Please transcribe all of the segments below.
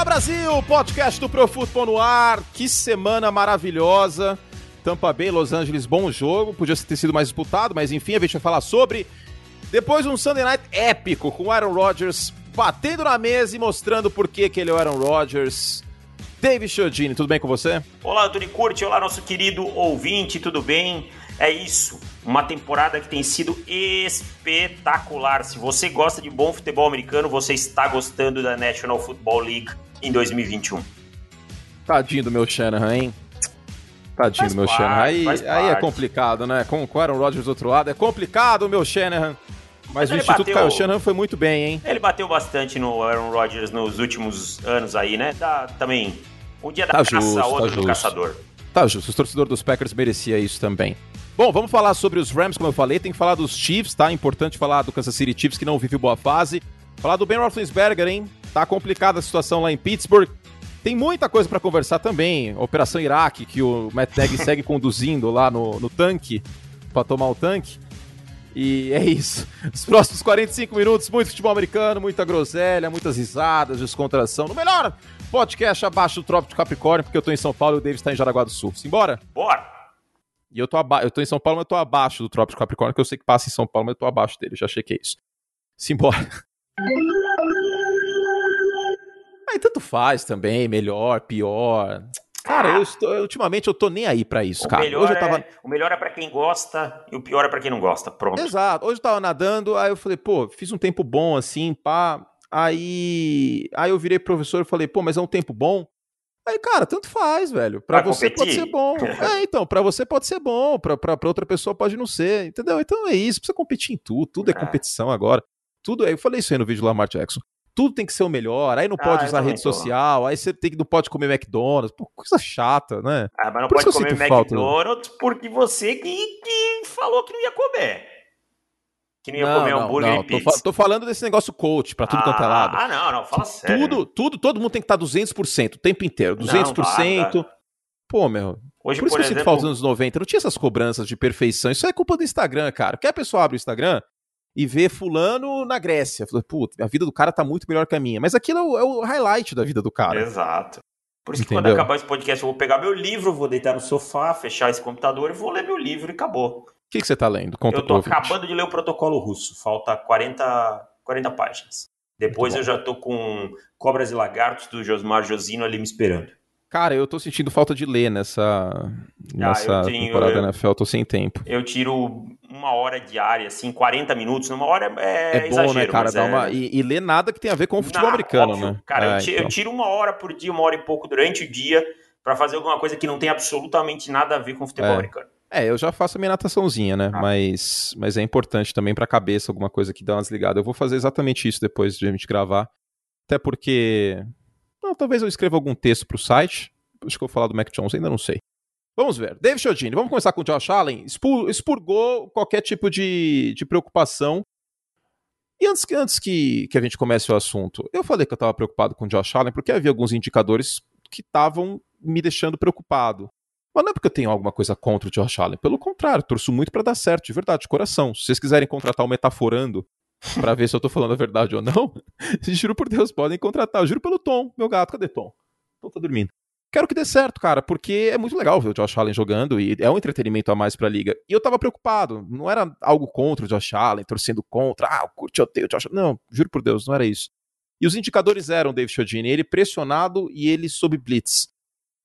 Fala Brasil, podcast do Pro Futebol no ar. Que semana maravilhosa. Tampa Bay, Los Angeles, bom jogo. Podia ter sido mais disputado, mas enfim, a gente vai falar sobre. Depois um Sunday Night épico com Aaron Rodgers batendo na mesa e mostrando por que, que ele é o Aaron Rodgers. David Chiodini, tudo bem com você? Olá, Antônio Curti. Olá, nosso querido ouvinte, tudo bem? É isso, uma temporada que tem sido espetacular. Se você gosta de bom futebol americano, você está gostando da National Football League em 2021. Tadinho do meu Shanahan, hein? Tadinho faz do meu parte, Shanahan. Aí, aí é complicado, né? Com, com o Aaron Rodgers do outro lado, é complicado, meu Shanahan. Mas, Mas o Instituto bateu, Kyle Shanahan foi muito bem, hein? Ele bateu bastante no Aaron Rodgers nos últimos anos aí, né? Dá, também um dia da tá caça, justo, outro tá do caçador. Tá justo, o torcedor dos Packers merecia isso também. Bom, vamos falar sobre os Rams, como eu falei, tem que falar dos Chiefs, tá? Importante falar do Kansas City Chiefs, que não vive boa fase. Falar do Ben Roethlisberger, hein? Tá complicada a situação lá em Pittsburgh. Tem muita coisa para conversar também. Operação Iraque, que o Matt Nagy segue conduzindo lá no, no tanque, para tomar o tanque. E é isso. Os próximos 45 minutos, muito futebol americano, muita groselha, muitas risadas, descontração. No melhor podcast abaixo do Trópico de Capricórnio, porque eu tô em São Paulo e o David está em Jaraguá do Sul. Simbora? Bora! E eu tô, aba eu tô em São Paulo, mas eu tô abaixo do Trópico de Capricórnio, que eu sei que passa em São Paulo, mas eu tô abaixo dele, já chequei isso. Simbora. Aí tanto faz também, melhor, pior. Cara, eu estou, ultimamente eu tô nem aí para isso, o cara. Melhor Hoje eu tava... É, o melhor é para quem gosta e o pior é para quem não gosta. Pronto. Exato. Hoje eu tava nadando, aí eu falei, pô, fiz um tempo bom assim, pá. Aí, aí eu virei professor e falei, pô, mas é um tempo bom. Aí, cara, tanto faz, velho. Para você competir. pode ser bom. é, então, para você pode ser bom, para outra pessoa pode não ser, entendeu? Então é isso, precisa competir em tudo, tudo é, é competição agora. Tudo é, eu falei isso aí no vídeo do Lamar Jackson tudo tem que ser o melhor, aí não ah, pode usar rede social, aí você tem que, não pode comer McDonald's, Pô, coisa chata, né? Ah, mas não Por pode comer McDonald's falta. porque você que, que falou que não ia comer. Que não ia não, comer não, hambúrguer não, e pizza. Tô, tô, falando desse negócio coach pra tudo ah, quanto é lado. Ah, não, não, fala sério. Tudo, tudo, todo mundo tem que estar 200% o tempo inteiro, 200%. Não, Pô, meu, Hoje, por isso por que eu sinto falta dos anos 90, não tinha essas cobranças de perfeição. Isso é culpa do Instagram, cara. Quer a pessoa abre o Instagram, e ver fulano na Grécia. Falei, puta, a vida do cara tá muito melhor que a minha. Mas aquilo é o, é o highlight da vida do cara. Exato. Por isso Entendeu? que quando acabar esse podcast, eu vou pegar meu livro, vou deitar no sofá, fechar esse computador e vou ler meu livro e acabou. O que, que você tá lendo? Conta eu tô acabando de ler o protocolo russo. Falta 40, 40 páginas. Depois eu já tô com Cobras e Lagartos do Josmar Josino ali me esperando. Cara, eu tô sentindo falta de ler nessa, ah, nessa tenho, temporada eu, NFL, tô sem tempo. Eu tiro uma hora diária, assim, 40 minutos, numa hora é, é bom, né, exagero, né, cara? Dá é... uma... e, e ler nada que tenha a ver com o futebol Não, americano, óbvio, né? Cara, é, eu, tiro, então. eu, tiro uma hora por dia, uma hora e pouco durante o dia para fazer alguma coisa que não tem absolutamente nada a ver com o futebol é. americano. É, eu já faço a minha nataçãozinha, né? Ah. Mas, mas é importante também pra cabeça, alguma coisa que dá umas ligadas. Eu vou fazer exatamente isso depois de a gente gravar. Até porque. Não, talvez eu escreva algum texto pro site Acho que eu vou falar do Mac Jones, ainda não sei. Vamos ver. David Chiodini, vamos começar com o Josh Allen. Expurgou qualquer tipo de, de preocupação. E antes, antes que, que a gente comece o assunto, eu falei que eu estava preocupado com o Josh Allen porque havia alguns indicadores que estavam me deixando preocupado. Mas não é porque eu tenho alguma coisa contra o Josh Allen. Pelo contrário, torço muito para dar certo, de verdade, de coração. Se vocês quiserem contratar o Metaforando para ver se eu tô falando a verdade ou não, juro por Deus, podem contratar. Eu juro pelo Tom, meu gato. Cadê Tom? Tom tá dormindo quero que dê certo, cara, porque é muito legal ver o Josh Allen jogando e é um entretenimento a mais pra liga. E eu tava preocupado, não era algo contra o Josh Allen, torcendo contra, ah, eu curto, eu odeio o Josh Allen. Não, juro por Deus, não era isso. E os indicadores eram, David Chodini, ele pressionado e ele sob blitz.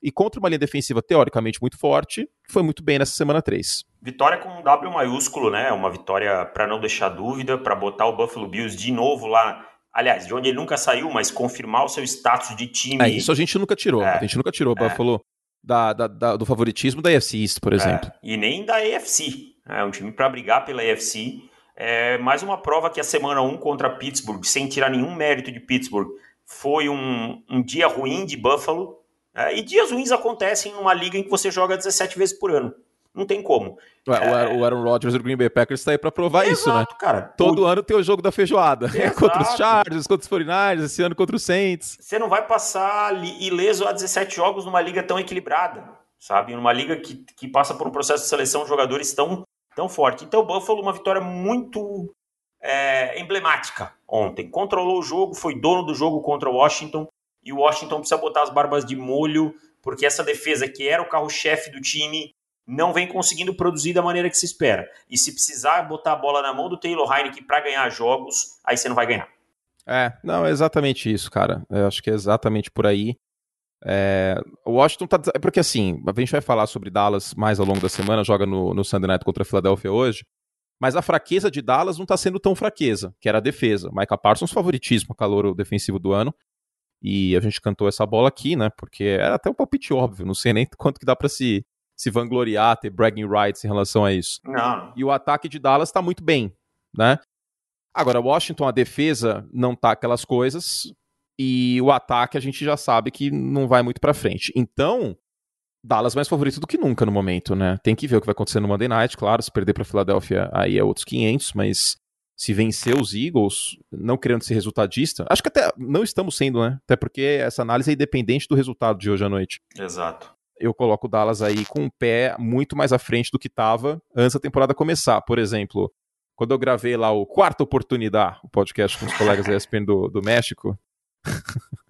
E contra uma linha defensiva teoricamente muito forte, foi muito bem nessa semana 3. Vitória com um W maiúsculo, né? Uma vitória para não deixar dúvida, para botar o Buffalo Bills de novo lá aliás, de onde ele nunca saiu, mas confirmar o seu status de time. É, isso a gente nunca tirou. É, a gente nunca tirou. O é. Buffalo da, da, da, do favoritismo da AFC East, por é, exemplo. e nem da AFC. É um time para brigar pela AFC. É mais uma prova que a semana 1 contra Pittsburgh, sem tirar nenhum mérito de Pittsburgh, foi um, um dia ruim de Buffalo. É, e dias ruins acontecem numa liga em que você joga 17 vezes por ano. Não tem como. Ué, é... O Aaron Rodgers do Green Bay Packers está aí para provar Exato, isso, né? cara. Todo o... ano tem o jogo da feijoada. contra os Chargers, contra os 49ers, esse ano contra os Saints. Você não vai passar ileso a 17 jogos numa liga tão equilibrada, sabe? Numa liga que, que passa por um processo de seleção de jogadores tão, tão forte. Então o Buffalo, uma vitória muito é, emblemática ontem. Controlou o jogo, foi dono do jogo contra o Washington e o Washington precisa botar as barbas de molho, porque essa defesa, que era o carro-chefe do time, não vem conseguindo produzir da maneira que se espera. E se precisar botar a bola na mão do Taylor Heineken para ganhar jogos, aí você não vai ganhar. É, não, é exatamente isso, cara. Eu acho que é exatamente por aí. É, o Washington tá. É porque assim, a gente vai falar sobre Dallas mais ao longo da semana, joga no, no Sunday Night contra a Philadelphia hoje. Mas a fraqueza de Dallas não está sendo tão fraqueza, que era a defesa. Micah Parsons, favoritismo, calor defensivo do ano. E a gente cantou essa bola aqui, né? Porque era até um palpite óbvio. Não sei nem quanto que dá para se, se vangloriar, ter bragging rights em relação a isso. Não. E o ataque de Dallas está muito bem, né? Agora, Washington, a defesa não tá aquelas coisas. E o ataque a gente já sabe que não vai muito para frente. Então, Dallas mais favorito do que nunca no momento, né? Tem que ver o que vai acontecer no Monday Night, claro, se perder para Filadélfia aí é outros 500, mas se vencer os Eagles, não querendo ser resultadista, acho que até não estamos sendo, né? Até porque essa análise é independente do resultado de hoje à noite. Exato. Eu coloco o Dallas aí com um pé muito mais à frente do que estava antes da temporada começar. Por exemplo, quando eu gravei lá o Quarta Oportunidade, o podcast com os colegas da ESPN do, do México,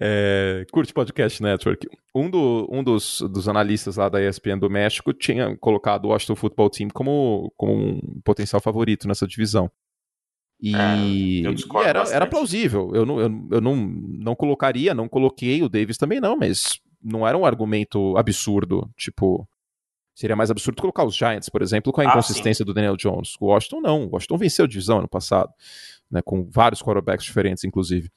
é, curte Podcast Network. Um, do, um dos, dos analistas lá da ESPN do México tinha colocado o Washington Football Team como, como um potencial favorito nessa divisão. E, é, e era, era, plausível. Eu, não, eu, eu não, não colocaria, não coloquei o Davis também não, mas não era um argumento absurdo. Tipo, seria mais absurdo colocar os Giants, por exemplo, com a ah, inconsistência do Daniel Jones. O Washington não. O Washington venceu a divisão ano passado, né, com vários quarterbacks diferentes, inclusive.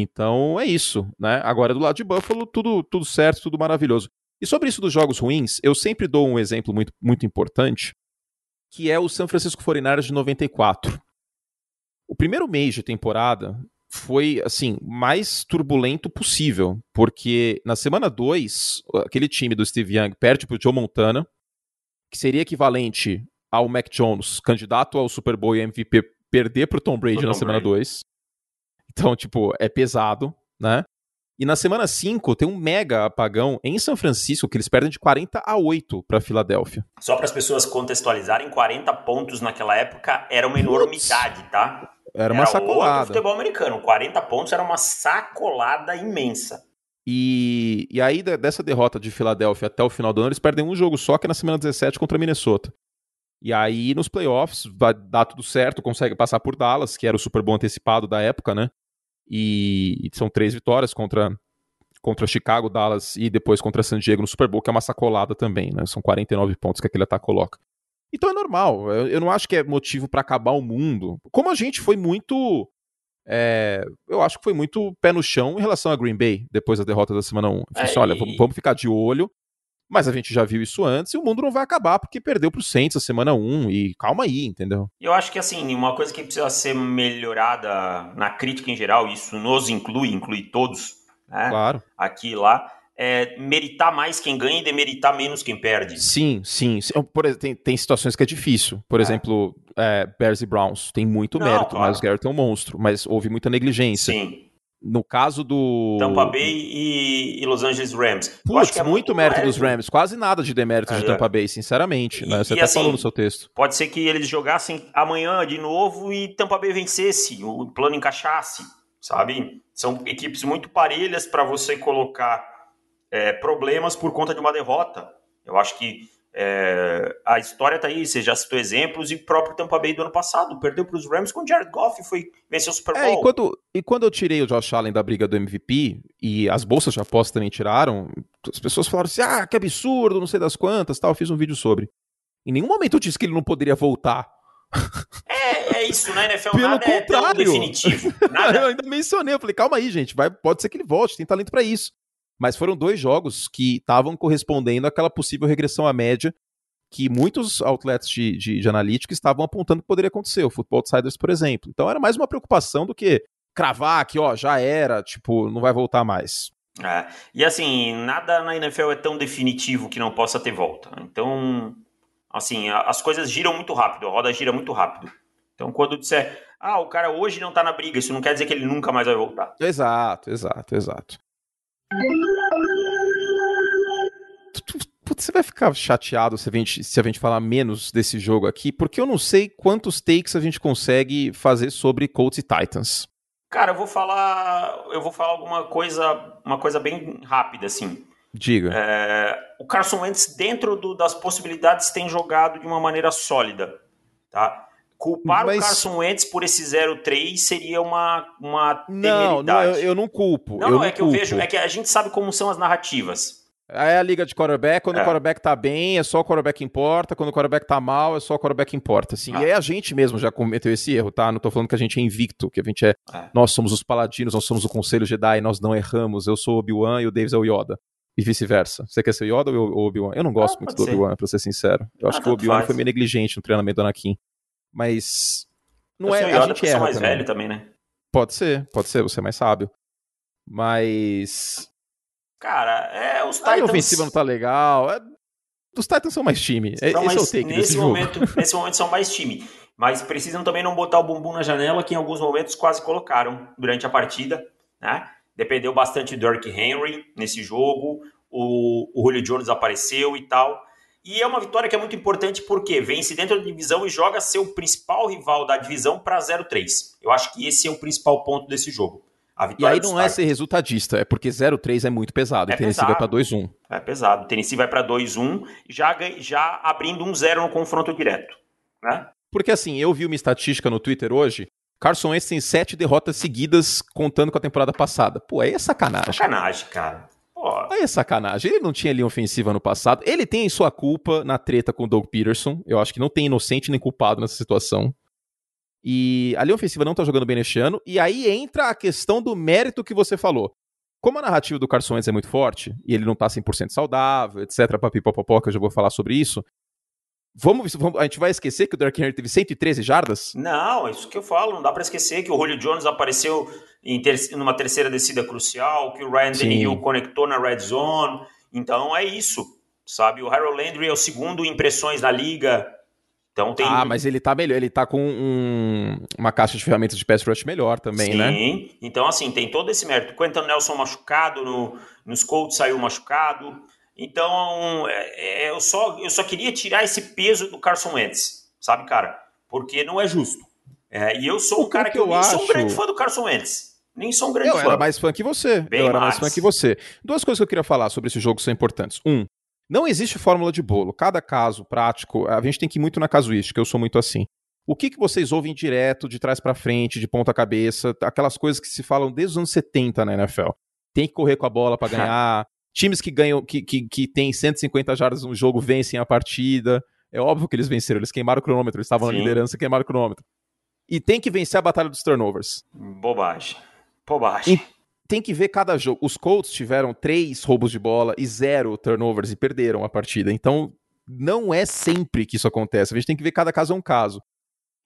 Então é isso, né? Agora do lado de Buffalo, tudo, tudo certo, tudo maravilhoso. E sobre isso dos jogos ruins, eu sempre dou um exemplo muito, muito importante, que é o San Francisco 49ers de 94. O primeiro mês de temporada foi, assim, mais turbulento possível, porque na semana 2, aquele time do Steve Young perde pro Joe Montana, que seria equivalente ao Mac Jones, candidato ao Super Bowl e MVP, perder pro Tom Brady Tom na semana 2. Então, tipo, é pesado, né? E na semana 5 tem um mega apagão em São Francisco que eles perdem de 40 a 8 para Filadélfia. Só para as pessoas contextualizarem, 40 pontos naquela época era uma enormidade, tá? Era uma era sacolada. futebol americano, 40 pontos era uma sacolada imensa. E, e aí, dessa derrota de Filadélfia até o final do ano, eles perdem um jogo só, que é na semana 17 contra Minnesota. E aí, nos playoffs, vai dar tudo certo, consegue passar por Dallas, que era o Super Bowl antecipado da época, né? E, e são três vitórias contra, contra Chicago, Dallas e depois contra San Diego no Super Bowl, que é uma sacolada também, né? São 49 pontos que aquele ataque coloca. Então é normal. Eu, eu não acho que é motivo para acabar o mundo. Como a gente foi muito. É, eu acho que foi muito pé no chão em relação a Green Bay, depois da derrota da semana 1. É, assim, olha, vamos, vamos ficar de olho mas a gente já viu isso antes e o mundo não vai acabar porque perdeu pro Saints a semana 1 e calma aí, entendeu? Eu acho que assim, uma coisa que precisa ser melhorada na crítica em geral, isso nos inclui, inclui todos, né? Claro. Aqui e lá, é meritar mais quem ganha e demeritar menos quem perde. Sim, sim. Por tem, tem situações que é difícil. Por é. exemplo, é, Bears e Browns tem muito não, mérito, claro. mas o Garrett é um monstro, mas houve muita negligência. Sim. No caso do. Tampa Bay e, e Los Angeles Rams. Putz, é muito, muito mérito dos Rams. Quase nada de demérito é, de Tampa Bay, sinceramente. E, né? Você até assim, falou no seu texto. Pode ser que eles jogassem amanhã de novo e Tampa Bay vencesse, o plano encaixasse, sabe? São equipes muito parelhas para você colocar é, problemas por conta de uma derrota. Eu acho que é, a história tá aí, você já citou exemplos, e o próprio Tampa Bay do ano passado perdeu para os Rams com o Jared Goff foi vencer o Super Bowl. É, e, quando, e quando eu tirei o Josh Allen da briga do MVP, e as bolsas de aposta também tiraram, as pessoas falaram assim: ah, que absurdo, não sei das quantas, tal. Eu fiz um vídeo sobre. Em nenhum momento eu disse que ele não poderia voltar. É, é isso, né, NFL? Pelo nada contrário. é definitivo. Nada... eu ainda mencionei, eu falei, calma aí, gente, vai, pode ser que ele volte, tem talento para isso. Mas foram dois jogos que estavam correspondendo àquela possível regressão à média que muitos outlets de, de, de analítica estavam apontando que poderia acontecer, o Football Outsiders, por exemplo. Então era mais uma preocupação do que cravar que, ó, já era, tipo, não vai voltar mais. É, e assim, nada na NFL é tão definitivo que não possa ter volta. Então, assim, as coisas giram muito rápido, a roda gira muito rápido. Então, quando disser, ah, o cara hoje não tá na briga, isso não quer dizer que ele nunca mais vai voltar. Exato, exato, exato. Você vai ficar chateado se a, gente, se a gente falar menos desse jogo aqui, porque eu não sei quantos takes a gente consegue fazer sobre Colts e Titans. Cara, eu vou falar, eu vou falar alguma coisa, uma coisa bem rápida assim. Diga. É, o Carson Wentz dentro do, das possibilidades tem jogado de uma maneira sólida, tá? Culpar Mas... o Carson Wentz por esse 0-3 seria uma, uma Não, não eu, eu, não culpo. Não, não é que culpo. eu vejo, é que a gente sabe como são as narrativas. É a liga de quarterback, quando é. o quarterback tá bem, é só o quarterback importa, quando o quarterback tá mal, é só o quarterback importa, assim. Ah. E aí a gente mesmo já cometeu esse erro, tá? Não tô falando que a gente é invicto, que a gente é, é. nós somos os paladinos, nós somos o conselho Jedi, nós não erramos, eu sou o Obi-Wan e o Davis é o Yoda. E vice-versa. Você quer ser o Yoda ou o Obi-Wan? Eu não gosto ah, muito do Obi-Wan, pra ser sincero. Eu ah, acho que o Obi-Wan foi meio negligente no treinamento do Anakin. Mas não é, a gente erra mais também. velho também, né? Pode ser, pode ser, você é mais sábio. Mas Cara, é os Titans. A ofensiva não tá legal. É... Os Titans são mais time. São Esse mais... é o take nesse momento, Nesse momento são mais time. Mas precisam também não botar o bumbum na janela, que em alguns momentos quase colocaram durante a partida. Né? Dependeu bastante do Dirk Henry nesse jogo. O, o Julio Jones apareceu e tal. E é uma vitória que é muito importante porque vence dentro da divisão e joga seu principal rival da divisão para 0-3. Eu acho que esse é o principal ponto desse jogo e aí não é ser resultadista, é porque 0-3 é muito pesado. É e Tennessee pesado, vai para 2-1. É pesado. Tennessee vai para 2-1, já, já abrindo um 0 no confronto direto. Né? Porque assim, eu vi uma estatística no Twitter hoje. Carson Wentz tem sete derrotas seguidas contando com a temporada passada. Pô, aí é sacanagem. Sacanagem, cara. Aí é sacanagem. Ele não tinha linha ofensiva no passado. Ele tem sua culpa na treta com o Doug Peterson. Eu acho que não tem inocente nem culpado nessa situação. E a linha ofensiva não tá jogando bem neste ano. E aí entra a questão do mérito que você falou. Como a narrativa do Carson Wentz é muito forte, e ele não tá 100% saudável, etc, papipopopó, que eu já vou falar sobre isso, Vamos, vamos, a gente vai esquecer que o Derrick Henry teve 113 jardas? Não, é isso que eu falo. Não dá para esquecer que o Julio Jones apareceu em ter, numa terceira descida crucial, que o Ryan Daniel conectou na red zone. Então é isso, sabe? O Harold Landry é o segundo em impressões na liga. Então tem... Ah, mas ele tá melhor, ele tá com um, uma caixa de ferramentas de pass rush melhor também, Sim. né? Sim, então assim, tem todo esse mérito. Quentin Nelson machucado, no, nos Colts saiu machucado. Então, é, é, eu, só, eu só queria tirar esse peso do Carson Wentz, sabe, cara? Porque não é justo. É, e eu sou um cara que, que eu, eu nem acho... sou um grande fã do Carson Wentz. Nem sou um grande eu fã. Eu era mais fã que você. Bem eu era mais. mais fã que você. Duas coisas que eu queria falar sobre esse jogo são importantes. Um, não existe fórmula de bolo. Cada caso prático, a gente tem que ir muito na casuística, eu sou muito assim. O que, que vocês ouvem direto, de trás para frente, de ponta cabeça, aquelas coisas que se falam desde os anos 70 na NFL? Tem que correr com a bola para ganhar. Times que ganham, que, que, que tem 150 jardas no jogo vencem a partida. É óbvio que eles venceram, eles queimaram o cronômetro, eles estavam Sim. na liderança e queimaram o cronômetro. E tem que vencer a batalha dos turnovers. Bobagem. Bobagem. E tem que ver cada jogo. Os Colts tiveram três roubos de bola e zero turnovers e perderam a partida. Então, não é sempre que isso acontece. A gente tem que ver cada caso é um caso.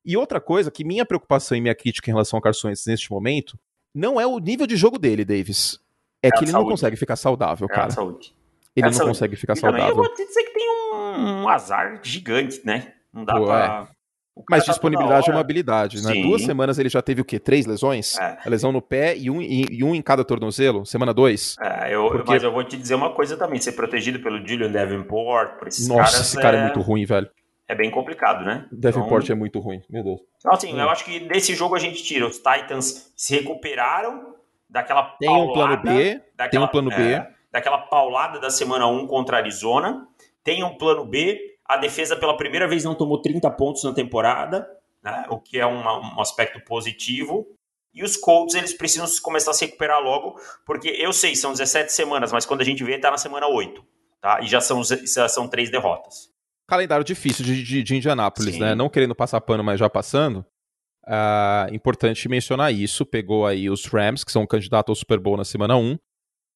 E outra coisa, que minha preocupação e minha crítica em relação ao Carson Wentz neste momento, não é o nível de jogo dele, Davis. É, é que ele saúde. não consegue ficar saudável, é cara. saúde. Ele é não saúde. consegue ficar e saudável. eu vou te dizer que tem um, um azar gigante, né? Não dá Pô, pra... É. Mas tá disponibilidade é uma habilidade, né? Sim. Duas semanas ele já teve o quê? Três lesões? É. A lesão no pé e um, e, e um em cada tornozelo? Semana dois? É, eu, Porque... mas eu vou te dizer uma coisa também: ser protegido pelo Julian Davenport, por esses Nossa, caras, esse cara é... é... muito ruim, velho. É bem complicado, né? Davenport então... é muito ruim, meu Deus. Então, assim, hum. eu acho que desse jogo a gente tira. Os Titans se recuperaram daquela tem um plano B, daquela, tem um plano B. É, daquela paulada da semana 1 contra a Arizona. Tem um plano B. A defesa pela primeira vez não tomou 30 pontos na temporada né? o que é uma, um aspecto positivo. E os Colts, eles precisam começar a se recuperar logo, porque eu sei, são 17 semanas, mas quando a gente vê, tá na semana 8, tá? E já são, já são três derrotas. Calendário difícil de, de, de Indianápolis, Sim. né? Não querendo passar pano, mas já passando. Uh, importante mencionar isso. Pegou aí os Rams, que são candidatos ao Super Bowl na semana 1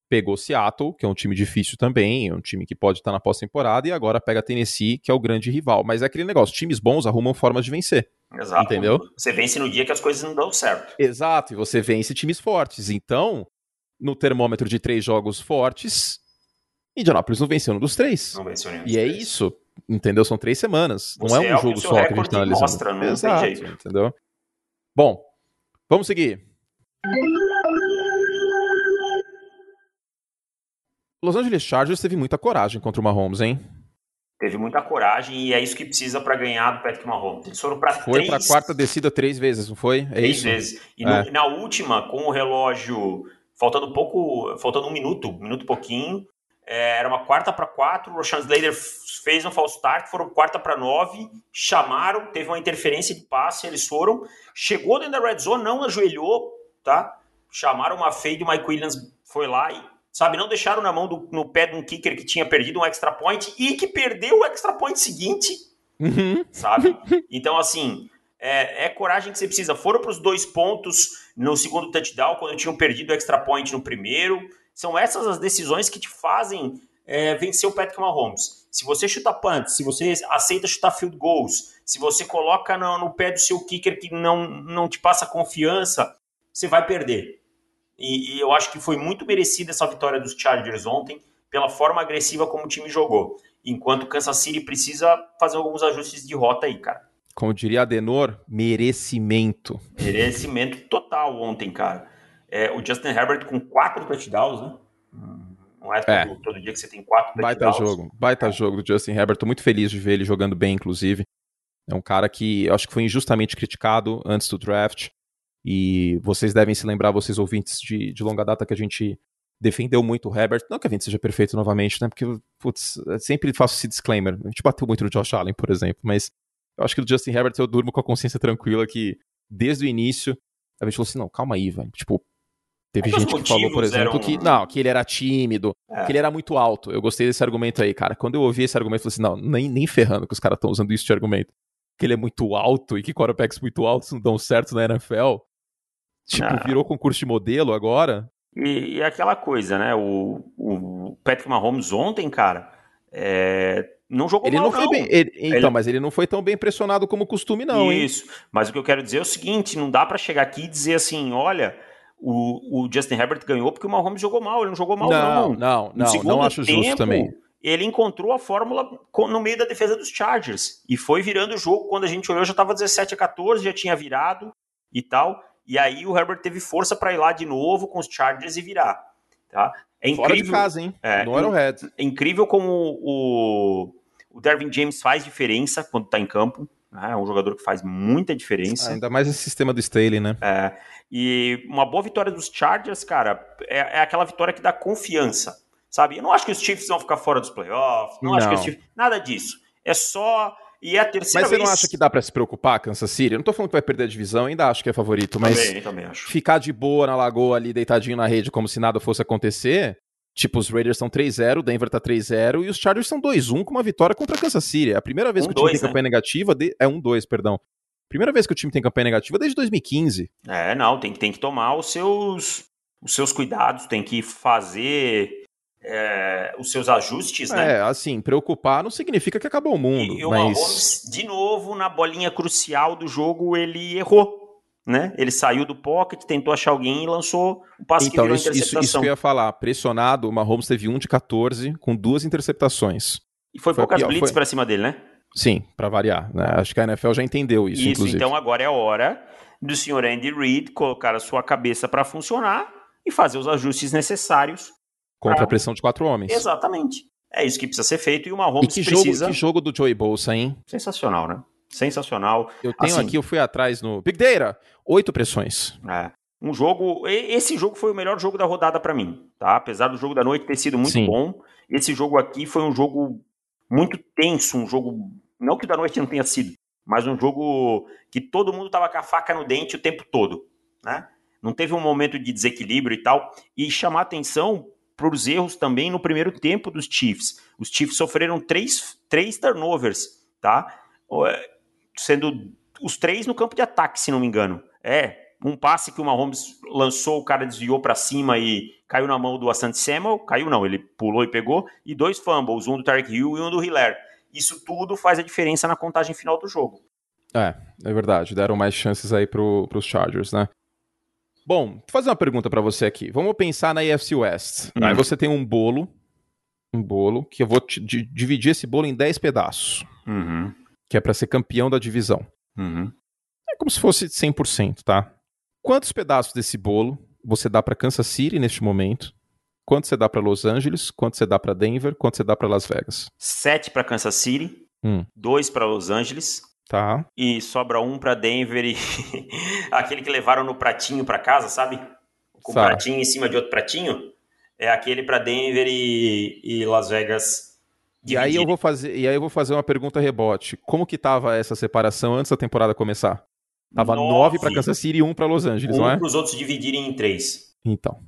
pegou Seattle, que é um time difícil também, é um time que pode estar na pós-temporada, e agora pega Tennessee, que é o grande rival. Mas é aquele negócio, times bons arrumam formas de vencer. Exato. Entendeu? Você vence no dia que as coisas não dão certo. Exato, e você vence times fortes. Então, no termômetro de três jogos fortes, Indianapolis não venceu um dos três. Não venceu nenhum E é três. isso, entendeu? São três semanas. Você não é um é jogo só que a gente tá analisando. Mostra, não Exato, entendeu? Bom, vamos seguir. Los Angeles Chargers teve muita coragem contra o Mahomes, hein? Teve muita coragem e é isso que precisa para ganhar do Patrick Mahomes. Eles foram para Foi três... pra quarta descida três vezes, não foi? É três isso? vezes. E É. no- na última, com o relógio faltando pouco, faltando um minuto, um minuto e pouquinho, é, era uma quarta para quatro, o Roshan Slater fez um false start, foram quarta para nove, chamaram, teve uma interferência de passe, eles foram, chegou dentro da red zone, não ajoelhou, tá? Chamaram uma fade, o Mike Williams foi lá e, sabe, não deixaram na mão do, no pé de um kicker que tinha perdido um extra point e que perdeu o extra point seguinte, Uhum. sabe? Então, assim, é, é coragem que você precisa. Foram para os dois pontos no segundo touchdown, quando tinham perdido o extra point no primeiro. São essas as decisões que te fazem é, vencer o Patrick Mahomes. Se você chuta punts, se você aceita chutar field goals, se você coloca no, no pé do seu kicker que não, não te passa confiança, você vai perder. E, e eu acho que foi muito merecida essa vitória dos Chargers ontem, pela forma agressiva como o time jogou. Enquanto o Kansas City precisa fazer alguns ajustes de rota aí, cara. Como diria Adenor, merecimento. Merecimento total ontem, cara. É, o Justin Herbert com quatro touchdowns, né? Não é todo, É. todo dia que você tem quatro Baita touchdowns. jogo, baita jogo do Justin Herbert. Tô muito feliz de ver ele jogando bem, inclusive. É um cara que eu acho que foi injustamente criticado antes do draft. E vocês devem se lembrar, vocês ouvintes de, de longa data, que a gente defendeu muito o Herbert. Não que a gente seja perfeito novamente, né? Porque, putz, eu sempre faço esse disclaimer. A gente bateu muito no Josh Allen, por exemplo, mas eu acho que do Justin Herbert eu durmo com a consciência tranquila que desde o início a gente falou assim: não, calma aí, velho. Tipo, teve É gente que falou, por exemplo, eram- que não, que ele era tímido, É. que ele era muito alto. Eu gostei desse argumento aí, cara. Quando eu ouvi esse argumento, eu falei assim: não, nem, nem ferrando que os caras estão usando isso de argumento. Que ele é muito alto e que quarterbacks muito altos não dão certo na NFL. Tipo, Ah. virou concurso de modelo agora. E, e aquela coisa, né? O, o Patrick Mahomes ontem, cara, é, não jogou Ele mal, não foi bem. ele- então, Ele- mas ele não foi tão bem pressionado como costume, não, hein? Isso. Mas o que eu quero dizer é o seguinte: não dá pra chegar aqui e dizer assim, olha, o, o Justin Herbert ganhou porque o Mahomes jogou mal. Ele não jogou mal, Não, não. não, não, não acho justo tempo, também. Ele encontrou a fórmula no meio da defesa dos Chargers e foi virando o jogo. Quando a gente olhou, já estava 17 a 14, já tinha virado e tal. E aí o Herbert teve força para ir lá de novo com os Chargers e virar. Tá? É Fora de incrível, casa, hein? É, no Arrowhead. é incrível como o, o Dervin James faz diferença quando está em campo. Né? É um jogador que faz muita diferença. Ainda mais esse sistema do Staley, né? É, e uma boa vitória dos Chargers, cara, é, é aquela vitória que dá confiança, sabe? Eu não acho que os Chiefs vão ficar fora dos playoffs, não, acho que Não. os Chiefs... Nada disso. É só... E é a terceira Mas você vez... não acha que dá pra se preocupar, Kansas City? Eu não tô falando que vai perder a divisão, ainda acho que é favorito, mas Também, também acho. ficar de boa na lagoa ali, deitadinho na rede, como se nada fosse acontecer. Tipo, os Raiders estão 3-0, o Denver tá 3-0 e os Chargers são 2-1 com uma vitória contra a Kansas City. É a primeira vez que o time 1-2, tem né? campanha negativa. De... É 1-2, perdão. Primeira vez que o time tem campanha negativa desde 2015. É, não, tem, que- tem que tomar os seus, os seus cuidados, tem que fazer é, os seus ajustes, né? É, assim, preocupar não significa que acabou o mundo. E, e o mas... Mahomes, de novo, na bolinha crucial do jogo, ele errou. Né? Ele saiu do pocket, tentou achar alguém e lançou o passe que Então, virou isso, isso, interceptação. isso que eu ia falar. Pressionado, o Mahomes teve 1 de 14 com duas interceptações. E foi, foi poucas pior, blitz foi- pra cima dele, né? Sim, pra variar. né? Acho que a NFL já entendeu isso, Isso, inclusive. então agora é a hora do senhor Andy Reid colocar a sua cabeça para funcionar e fazer os ajustes necessários. Contra Ah. a pressão de quatro homens. Exatamente. É isso que precisa ser feito e o E Mahomes que jogo, precisa... que jogo do Joey Bolsa, hein? Sensacional, né? Sensacional. Eu tenho Assim- aqui, eu fui atrás no Big Data, oito pressões. É. Um jogo. Esse jogo foi o melhor jogo da rodada pra mim, tá? Apesar do jogo da noite ter sido muito Sim. bom, esse jogo aqui foi um jogo muito tenso, um jogo. Não que o da noite não tenha sido, mas um jogo que todo mundo tava com a faca no dente o tempo todo, né? Não teve um momento de desequilíbrio e tal. E chamar atenção para os erros também no primeiro tempo dos Chiefs. Os Chiefs sofreram três, três turnovers, tá? Sendo os três no campo de ataque, se não me engano. É, um passe que o Mahomes lançou, o cara desviou para cima e caiu na mão do Asante Samuel. Caiu não, ele pulou e pegou. E dois fumbles, um do Tarek Hill e um do Hiller. Isso tudo faz a diferença na contagem final do jogo. É, é verdade. Deram mais chances aí pro, pros Chargers, né? Bom, vou fazer uma pergunta pra você aqui. Vamos pensar na AFC West. Hum. Aí você tem um bolo, um bolo, que eu vou te- di- dividir esse bolo em 10 pedaços, Uhum, que é pra ser campeão da divisão. uhum. É como se fosse 100%, tá? Quantos pedaços desse bolo você dá pra Kansas City neste momento? quanto você dá para Los Angeles, quanto você dá para Denver, quanto você dá para Las Vegas? Sete para Kansas City, hum. dois para Los Angeles. Tá. E sobra um para Denver e aquele que levaram no pratinho para casa, sabe? Com um pratinho em cima de outro pratinho. É aquele para Denver e, e Las Vegas. E aí eu vou fazer, e aí eu vou fazer uma pergunta rebote. Como que tava essa separação antes da temporada começar? Tava nove para Kansas City e um para Los Angeles, um não é? para os outros dividirem em três. Então.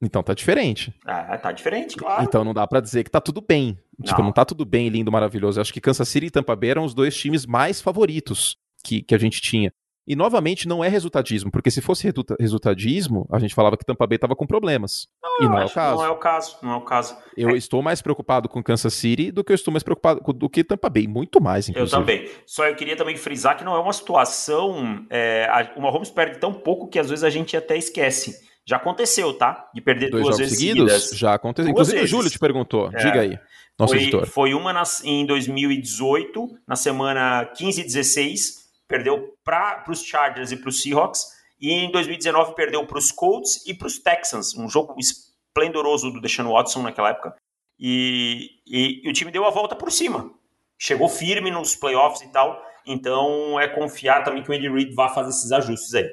Então tá diferente. Ah, tá diferente, claro. Então não dá para dizer que tá tudo bem. Não. Tipo, não tá tudo bem, lindo, maravilhoso. Eu acho que Kansas City e Tampa Bay eram os dois times mais favoritos que, que a gente tinha. E novamente não é resultadismo, porque se fosse resultadismo, a gente falava que Tampa Bay tava com problemas. Não, e não é o caso. Não é o caso, não é o caso. Eu é. estou mais preocupado com Kansas City do que eu estou mais preocupado com, do que Tampa Bay, muito mais, inclusive. Eu também. Só eu queria também frisar que não é uma situação. É, a, o Mahomes perde tão pouco que às vezes a gente até esquece. Já aconteceu, tá? De perder Dois duas jogos vezes seguidos? seguidas. Já aconteceu. Inclusive vezes. o Júlio te perguntou. É. Diga aí, nosso foi, editor. Foi uma nas, em 2018, na semana 15 e 16, perdeu para os Chargers e para os Seahawks. E em 2019 perdeu para os Colts e para os Texans. Um jogo esplendoroso do Deshaun Watson naquela época. E, e, e o time deu a volta por cima. Chegou firme nos playoffs e tal. Então é confiar também que o Andy Reid vá fazer esses ajustes aí.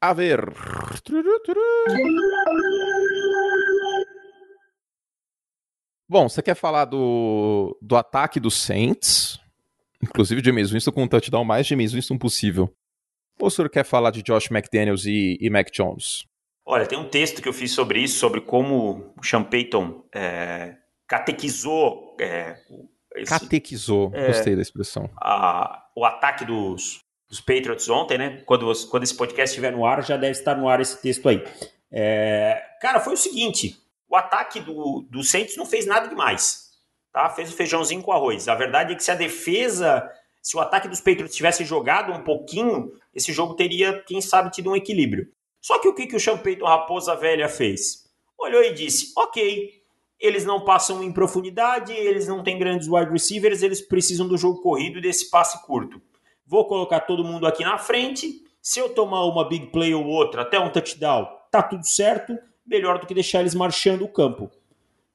A ver. Bom, você quer falar do, do ataque dos Saints? Inclusive, James Winston com um touchdown mais James Winston possível. Ou o senhor quer falar de Josh McDaniels e, e Mac Jones? Olha, tem um texto que eu fiz sobre isso, sobre como o Sean Payton é, catequizou. É, esse, catequizou, é, gostei da expressão. A, o ataque dos, dos Patriots ontem, né? Quando, quando esse podcast estiver no ar, já deve estar no ar esse texto aí. É, cara, foi o seguinte: o ataque do, do Saints não fez nada demais. Tá? Fez o feijãozinho com arroz. A verdade é que se a defesa, se o ataque dos Patriots tivesse jogado um pouquinho, esse jogo teria, quem sabe, tido um equilíbrio. Só que o que, que o Payton Raposa Velha fez? Olhou e disse: ok, eles não passam em profundidade, eles não têm grandes wide receivers, eles precisam do jogo corrido desse passe curto vou colocar todo mundo aqui na frente. Se eu tomar uma big play ou outra, até um touchdown, tá tudo certo. Melhor do que deixar eles marchando o campo.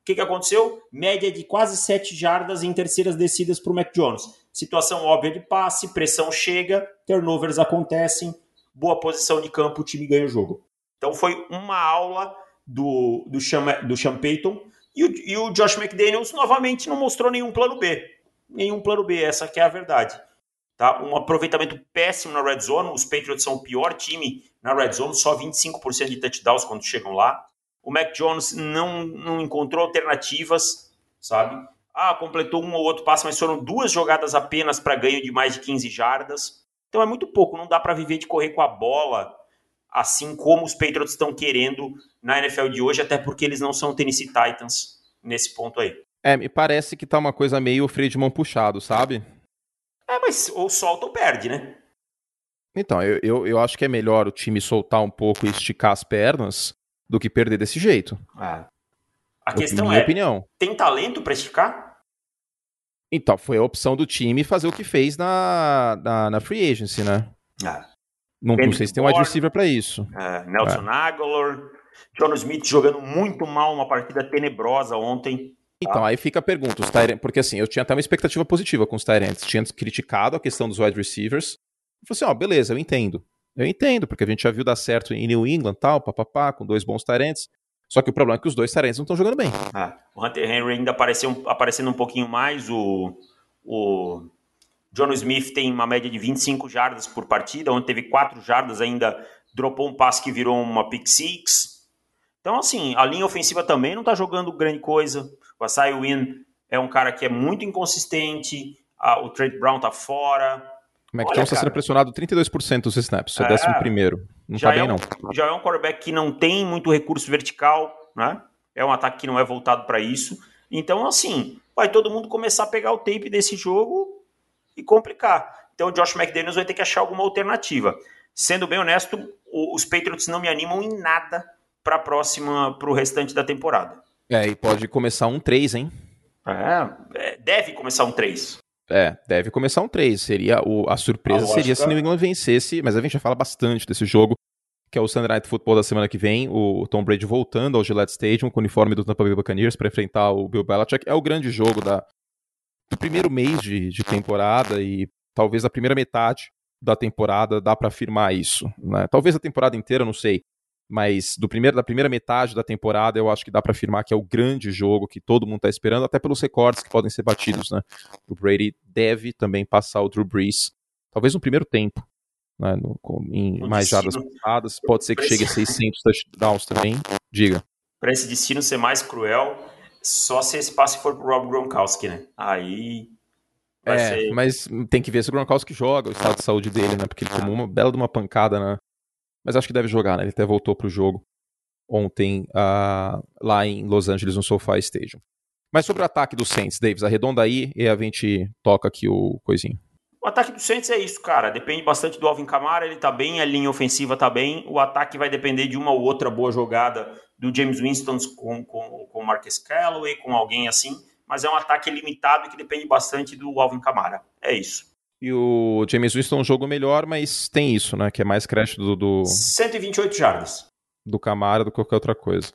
O que, que aconteceu? Média de quase 7 jardas em terceiras descidas para o Mac Jones. Situação óbvia de passe, pressão chega, turnovers acontecem, boa posição de campo, o time ganha o jogo. Então foi uma aula do, do, Sean, do Sean Payton. E o, e o Josh McDaniels novamente não mostrou nenhum plano B. Nenhum plano B, essa que é a verdade. Tá? Um aproveitamento péssimo na red zone. Os Patriots são o pior time na red zone, só 25% de touchdowns quando chegam lá. O Mac Jones não, não encontrou alternativas, sabe? Ah, completou um ou outro passe, mas foram duas jogadas apenas para ganho de mais de 15 jardas. Então é muito pouco, não dá para viver de correr com a bola assim como os Patriots estão querendo na NFL de hoje, até porque eles não são Tennessee Titans nesse ponto aí. É, me parece que tá uma coisa meio freio de mão puxado, sabe? É, mas ou solta ou perde, né? Então, eu, eu, eu acho que é melhor o time soltar um pouco e esticar as pernas do que perder desse jeito. É. A questão minha é, opinião. tem talento para esticar? Então, foi a opção do time fazer o que fez na, na, na free agency, né? É. Não, não sei se tem um wide receiver para isso. É, Nelson é. Aguilar, John Smith jogando muito mal, uma partida tenebrosa ontem. Então, aí fica a pergunta, os Tyrants, porque assim, eu tinha até uma expectativa positiva com os Tyrants, tinha criticado a questão dos wide receivers, eu falei assim, ó, oh, beleza, eu entendo, eu entendo, porque a gente já viu dar certo em New England, tal, papapá, com dois bons Tyrants, só que o problema é que os dois Tyrants não estão jogando bem. Ah, o Hunter Henry ainda apareceu, aparecendo um pouquinho mais, o, o John Smith tem uma média de 25 jardas por partida, onde teve 4 jardas ainda, dropou um passe que virou uma pick six, então, assim, a linha ofensiva também não está jogando grande coisa. O Asai Win é um cara que é muito inconsistente. o Trent Brown tá fora. Jones está sendo pressionado 32% dos snaps, é, décimo primeiro. Não tá é bem, um, não. Já é um quarterback que não tem muito recurso vertical, né? É um ataque que não é voltado para isso. Então, assim, vai todo mundo começar a pegar o tape desse jogo e complicar. Então, o Josh McDaniels vai ter que achar alguma alternativa. Sendo bem honesto, os Patriots não me animam em nada para a próxima, para o restante da temporada. É, e pode começar um 3, hein? É, é deve começar um 3. É, deve começar um 3. Seria o, a surpresa a seria se New England vencesse, mas a gente já fala bastante desse jogo. que é o Sunday Night Football da semana que vem, o Tom Brady voltando ao Gillette Stadium com o uniforme do Tampa Bay Buccaneers para enfrentar o Bill Belichick. É o grande jogo da, do primeiro mês de, de temporada e talvez a primeira metade da temporada dá para afirmar isso. Né? Talvez a temporada inteira, não sei. Mas do primeiro, da primeira metade da temporada, eu acho que dá para afirmar que é o grande jogo que todo mundo está esperando, até pelos recordes que podem ser batidos. Né? O Brady deve também passar o Drew Brees, talvez no primeiro tempo. Né? No, em o mais jardas passadas, pode ser que chegue a 600 touchdowns também. Diga. Para esse destino ser mais cruel, só se esse passe for pro Rob Gronkowski, né? Aí Vai é, ser... mas tem que ver se o Gronkowski joga, o estado de saúde dele, né? Porque ele tomou uma bela de uma pancada, né? Mas acho que deve jogar, né? Ele até voltou pro jogo ontem uh, lá em Los Angeles, no SoFi Stadium. Mas sobre o ataque do Saints, Davis, arredonda aí e a gente toca aqui o coisinho. O ataque do Saints é isso, cara. Depende bastante do Alvin Kamara, ele tá bem, a linha ofensiva tá bem. O ataque vai depender de uma ou outra boa jogada do James Winston com, com, com o Marcus Callaway, com alguém assim mas é um ataque limitado que depende bastante do Alvin Kamara. É isso. E o James Winston é um jogo melhor, mas tem isso, né? Que é mais crédito do, do... 128 jardas. Do Camara do que qualquer outra coisa.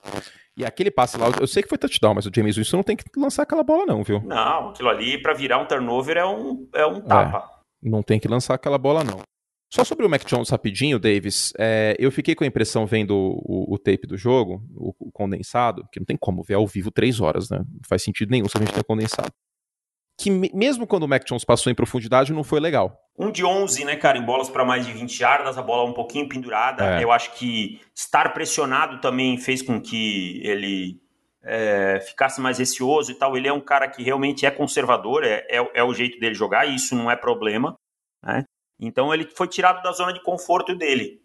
E aquele passe lá, eu sei que foi touchdown, mas o James Winston não tem que lançar aquela bola, não, viu? Não, aquilo ali, para virar um turnover, é um, é um tapa. É, não tem que lançar aquela bola, não. Só sobre o Mac Jones rapidinho, Davis, é, eu fiquei com a impressão vendo o, o tape do jogo, o, o, condensado, que não tem como ver ao vivo três horas, né? Não faz sentido nenhum se a gente tem condensado. Que mesmo quando o Mac Jones passou em profundidade, não foi legal. Um de 11, né, cara, em bolas para mais de 20 yardas, a bola um pouquinho pendurada. É. Eu acho que estar pressionado também fez com que ele é, ficasse mais receoso e tal. Ele é um cara que realmente é conservador, é, é, é o jeito dele jogar, e isso não é problema. Né? Então ele foi tirado da zona de conforto dele.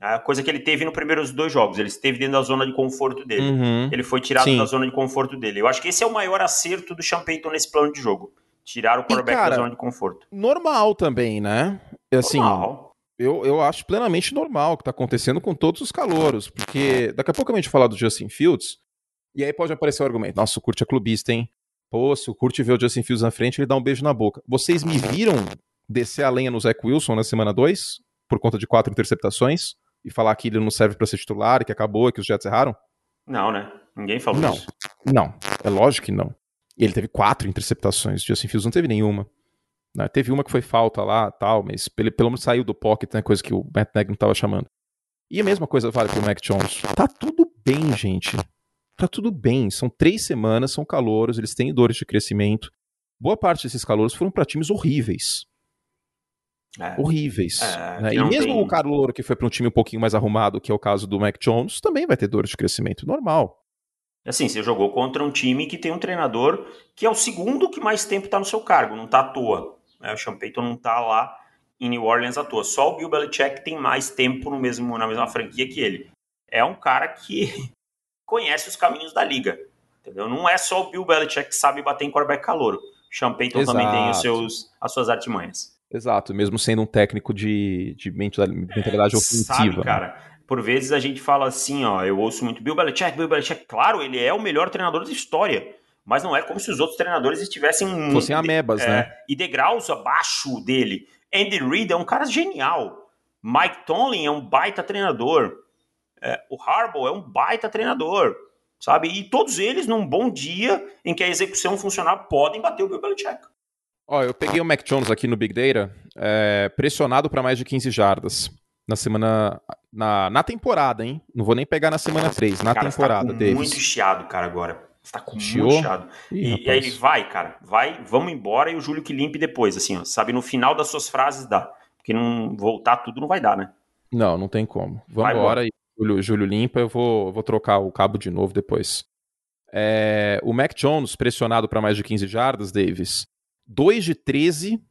A coisa que ele teve nos primeiros dois jogos, ele esteve dentro da zona de conforto dele. Uhum. Ele foi tirado Sim. da zona de conforto dele. Eu acho que esse é o maior acerto do Champeyton nesse plano de jogo. Tirar o quarterback cara, da zona de conforto. Normal também, né? Assim, normal. Eu, eu acho plenamente normal o que está acontecendo com todos os calouros. Porque daqui a pouco a gente falar do Justin Fields. E aí pode aparecer o argumento: nossa, o Kurt é clubista, hein? Pô, se o Kurt vê o Justin Fields na frente, ele dá um beijo na boca. Vocês me viram descer a lenha no Zach Wilson na semana 2, por conta de quatro interceptações, e falar que ele não serve para ser titular e que acabou e que os Jets erraram? Não, né? Ninguém falou não. isso. Não, é lógico que não. Ele teve quatro interceptações, o Justin Fields não teve nenhuma. Né? Teve uma que foi falta lá tal, mas pelo, pelo menos saiu do pocket, né? Coisa que o Matt Nagy não estava chamando. E a mesma coisa vale pro Mac Jones. Tá tudo bem, gente. Tá tudo bem. São três semanas, são calouros, eles têm dores de crescimento. Boa parte desses calouros foram para times horríveis. É. horríveis. É, né? E mesmo tem... o cara louro que foi para um time um pouquinho mais arrumado, que é o caso do Mac Jones, também vai ter dor de crescimento normal. Assim, você jogou contra um time que tem um treinador que é o segundo que mais tempo está no seu cargo, não está à toa. Né? O Sean Payton não está lá em New Orleans à toa. Só o Bill Belichick tem mais tempo no mesmo, na mesma franquia que ele. É um cara que conhece os caminhos da liga. Entendeu? Não é só o Bill Belichick que sabe bater em quarterback calouro. Sean Payton Exato. também tem os seus, as suas artimanhas. Exato, mesmo sendo um técnico de, de mentalidade é, ofensiva. Sabe, né? cara, por vezes a gente fala assim, ó, eu ouço muito Bill Belichick, Bill Belichick, claro, ele é o melhor treinador da história, mas não é como se os outros treinadores estivessem... Fossem amebas, é, né? E degraus abaixo dele. Andy Reid é um cara genial. Mike Tomlin é um baita treinador. É, o Harbaugh é um baita treinador, sabe? E todos eles, num bom dia em que a execução funcionar, podem bater o Bill Belichick. Ó, eu peguei o Mac Jones aqui no Big Data, é, pressionado para mais de 15 jardas na semana. Na, na temporada, hein? Não vou nem pegar na semana 3, na cara, temporada, você tá com muito chiado, cara, agora. Você tá com Chiou? muito chiado. Ih, e, e, aí ele vai, cara, vai, vamos embora e o Júlio que limpe depois, assim, ó, sabe? No final das suas frases dá. Porque não voltar tudo não vai dar, né? Não, não tem como. Vamos embora e Júlio, Júlio limpa, eu vou, vou trocar o cabo de novo depois. É, o Mac Jones pressionado para mais de 15 jardas, Davis, 2 de 13,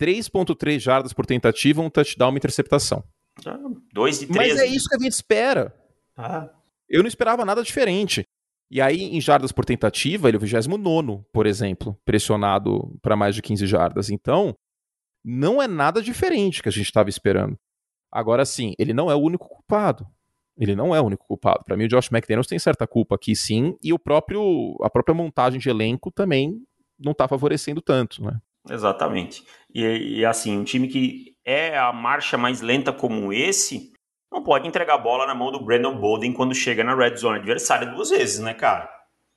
3.3 jardas por tentativa, um touchdown, uma interceptação. 2 de 13. Mas é isso que a gente espera. Ah. Eu não esperava nada diferente. E aí, em jardas por tentativa, ele é o 29, por exemplo, pressionado para mais de 15 jardas. Então, não é nada diferente que a gente estava esperando. Agora sim, ele não é o único culpado. Ele não é o único culpado. Para mim, o Josh McDaniels tem certa culpa aqui, sim, e o próprio a própria montagem de elenco também não está favorecendo tanto, né? Exatamente. E, e, assim, um time que é a marcha mais lenta como esse, não pode entregar a bola na mão do Brandon Bolden quando chega na red zone adversária duas vezes, né, cara?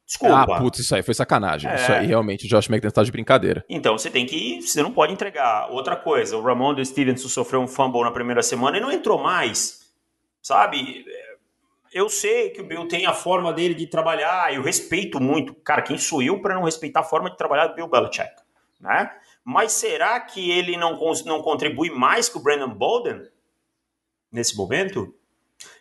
Desculpa. Ah, putz, isso aí foi sacanagem. É. Isso aí realmente o Josh McDaniels tá de brincadeira. Então você tem que. Você não pode entregar. Outra coisa, o Ramon Stevenson sofreu um fumble na primeira semana e não entrou mais. Sabe? Eu sei que o Bill tem a forma dele de trabalhar, eu respeito muito. Cara, quem sou eu para não respeitar a forma de trabalhar do Bill Belichick? Né? Mas será que ele não, não contribui mais que o Brandon Bolden nesse momento?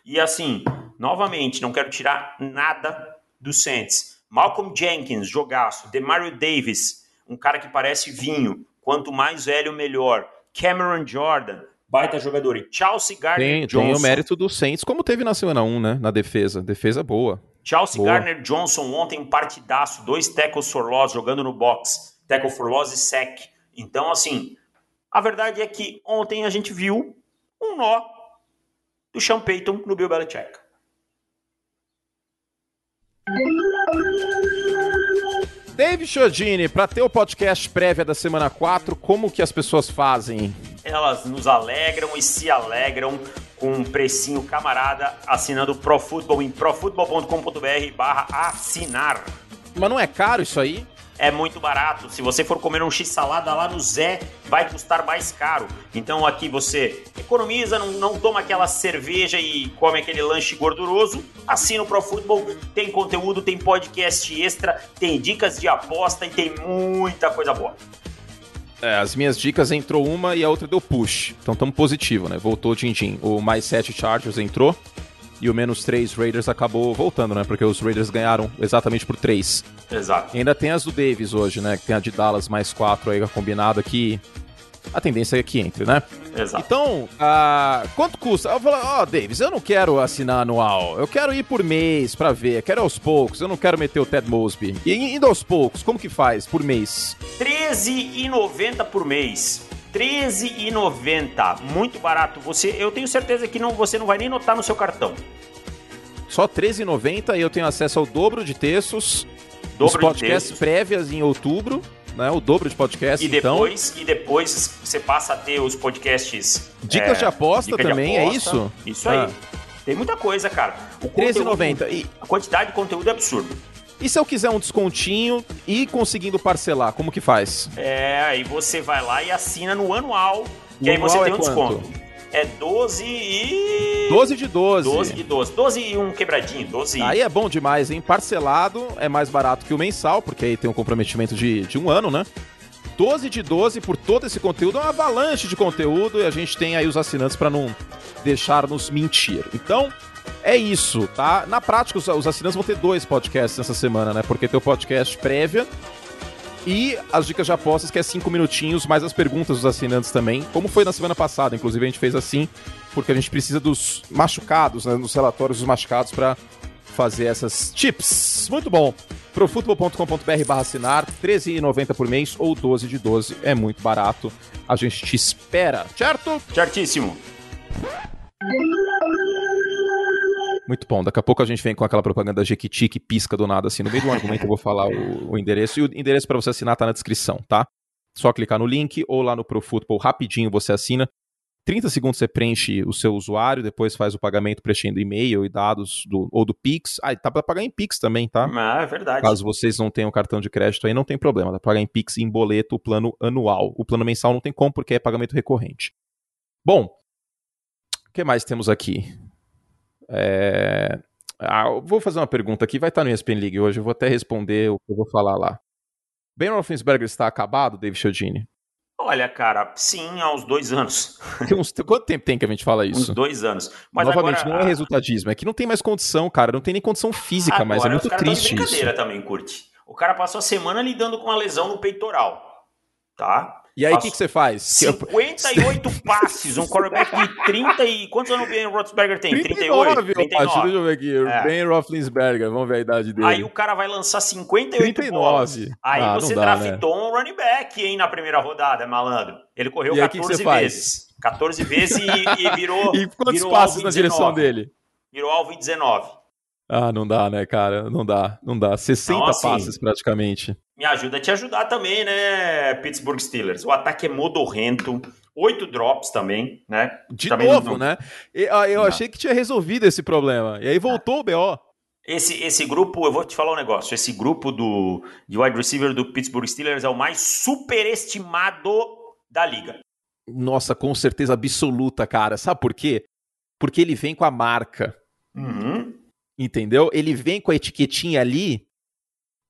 E assim, novamente, não quero tirar nada do Saints Malcolm Jenkins, jogaço. Demario Davis, um cara que parece vinho. Quanto mais velho, melhor. Cameron Jordan, baita jogador. E Chelsea Gardner Johnson. Tem o mérito do Saints, como teve na semana 1, né? Na defesa. Defesa boa. Chelsea boa. Gardner Johnson ontem um partidaço, dois tackles for loss jogando no box. Tackle for loss e sec. Então, assim, a verdade é que ontem a gente viu um nó do Sean Payton no Bill Belichick. Dave Chiodini, para ter o podcast prévia da semana 4, como que as pessoas fazem? Elas nos alegram e se alegram com um precinho camarada assinando Pro Football em profutbol.com.br barra assinar. Mas não é caro isso aí? é muito barato. Se você for comer um x-salada lá no Zé, vai custar mais caro. Então aqui você economiza, não, não toma aquela cerveja e come aquele lanche gorduroso. Assina o Pro Football, tem conteúdo, tem podcast extra, tem dicas de aposta e tem muita coisa boa. É, as minhas dicas entrou uma e a outra deu push. Então estamos positivo, né? Voltou o Din O mais 7 Chargers entrou e o menos 3 Raiders acabou voltando, né? Porque os Raiders ganharam exatamente por 3. Exato. E ainda tem as do Davis hoje, né? Que tem a de Dallas mais 4 aí combinado aqui. A tendência é que entre, né? Exato. Então, uh, quanto custa? Eu falo, ó, oh, Davis, eu não quero assinar anual. Eu quero ir por mês pra ver. Quero aos poucos. Eu não quero meter o Ted Mosby. E indo aos poucos, como que faz por mês? R$13,90 por mês. R$13,90. Muito barato. Você, eu tenho certeza que não, você não vai nem notar no seu cartão. Só R$13,90 e eu tenho acesso ao dobro de textos. Dobro os podcasts de prévias em outubro. Né, o dobro de podcasts, e então. depois, então. E depois você passa a ter os podcasts. Dicas é, de aposta dica também, de é aposta. é isso? Isso aí. Ah. Tem muita coisa, cara. R$13,90. E... A quantidade de conteúdo é absurdo. E se eu quiser um descontinho e conseguindo parcelar, como que faz? É, aí você vai lá e assina no anual, que aí você tem é um quanto? É 12 e. 12 de 12. 12 de 12. 12 e um quebradinho. 12 Aí é bom demais, hein? Parcelado é mais barato que o mensal, porque aí tem um comprometimento de, de um ano, né? 12 de 12 por todo esse conteúdo, é uma avalanche de conteúdo e a gente tem aí os assinantes para não deixar nos mentir. Então, é isso, tá? Na prática, os, os assinantes vão ter dois podcasts nessa semana, né? Porque tem o podcast prévia e as dicas de apostas, que é cinco minutinhos, mais as perguntas dos assinantes também. Como foi na semana passada, inclusive a gente fez assim, porque a gente precisa dos machucados, né? Dos relatórios dos machucados para fazer essas tips. Muito bom. Profutbol.com.br barra assinar, R$13,90 por mês ou 12 de 12. É muito barato. A gente te espera, certo? Certíssimo. Muito bom. Daqui a pouco a gente vem com aquela propaganda Jequiti que pisca do nada, assim. No meio do argumento eu vou falar o, o endereço. E o endereço para você assinar tá na descrição, tá? Só clicar no link ou lá no ProFootball, rapidinho você assina. 30 segundos você preenche o seu usuário, depois faz o pagamento preenchendo e-mail e dados do, ou do Pix. Ah, tá para pagar em Pix também, tá? Ah, é verdade. Caso vocês não tenham cartão de crédito aí, não tem problema. Dá pra pagar em Pix em boleto o plano anual. O plano mensal não tem como porque é pagamento recorrente. Bom, o que mais temos aqui? É... Ah, vou fazer uma pergunta aqui, vai estar no ESPN League hoje, eu vou até responder o que eu vou falar lá. Ben Roethlisberger está acabado, David Chiodini? Olha, cara, sim, há uns dois anos. Uns, quanto tempo tem que a gente fala isso? Uns dois anos. Mas Novamente, agora, não é resultadismo, é que não tem mais condição, cara, não tem nem condição física, agora, mas é muito triste isso. também, curte. O cara passou a semana lidando com uma lesão no peitoral, tá? E aí, o que, que você faz? 58 passes, um quarterback de 30 e... Quantos anos o Ben Roethlisberger tem? 39, 38? 39. Deixa eu ver aqui. É. Ben Roethlisberger, vamos ver a idade dele. Aí o cara vai lançar 58 39. bolas. Aí ah, você dá, draftou né? um running back, hein, na primeira rodada, malandro. Ele correu e 14 aí, que que vezes. 14 vezes e, e virou... e quantos virou passes na direção dele? Virou alvo em 19. Ah, não dá, né, cara? Não dá, não dá. 60 então, assim, passes praticamente. Me ajuda a te ajudar também, né, Pittsburgh Steelers? O ataque é modorrento, oito drops também, né? De também novo, não... né? Eu, eu achei que tinha resolvido esse problema. E aí voltou o BO. Esse, esse grupo, eu vou te falar um negócio. Esse grupo do, de wide receiver do Pittsburgh Steelers é o mais superestimado da liga. Nossa, com certeza absoluta, cara. Sabe por quê? Porque ele vem com a marca. Uhum. Entendeu? Ele vem com a etiquetinha ali.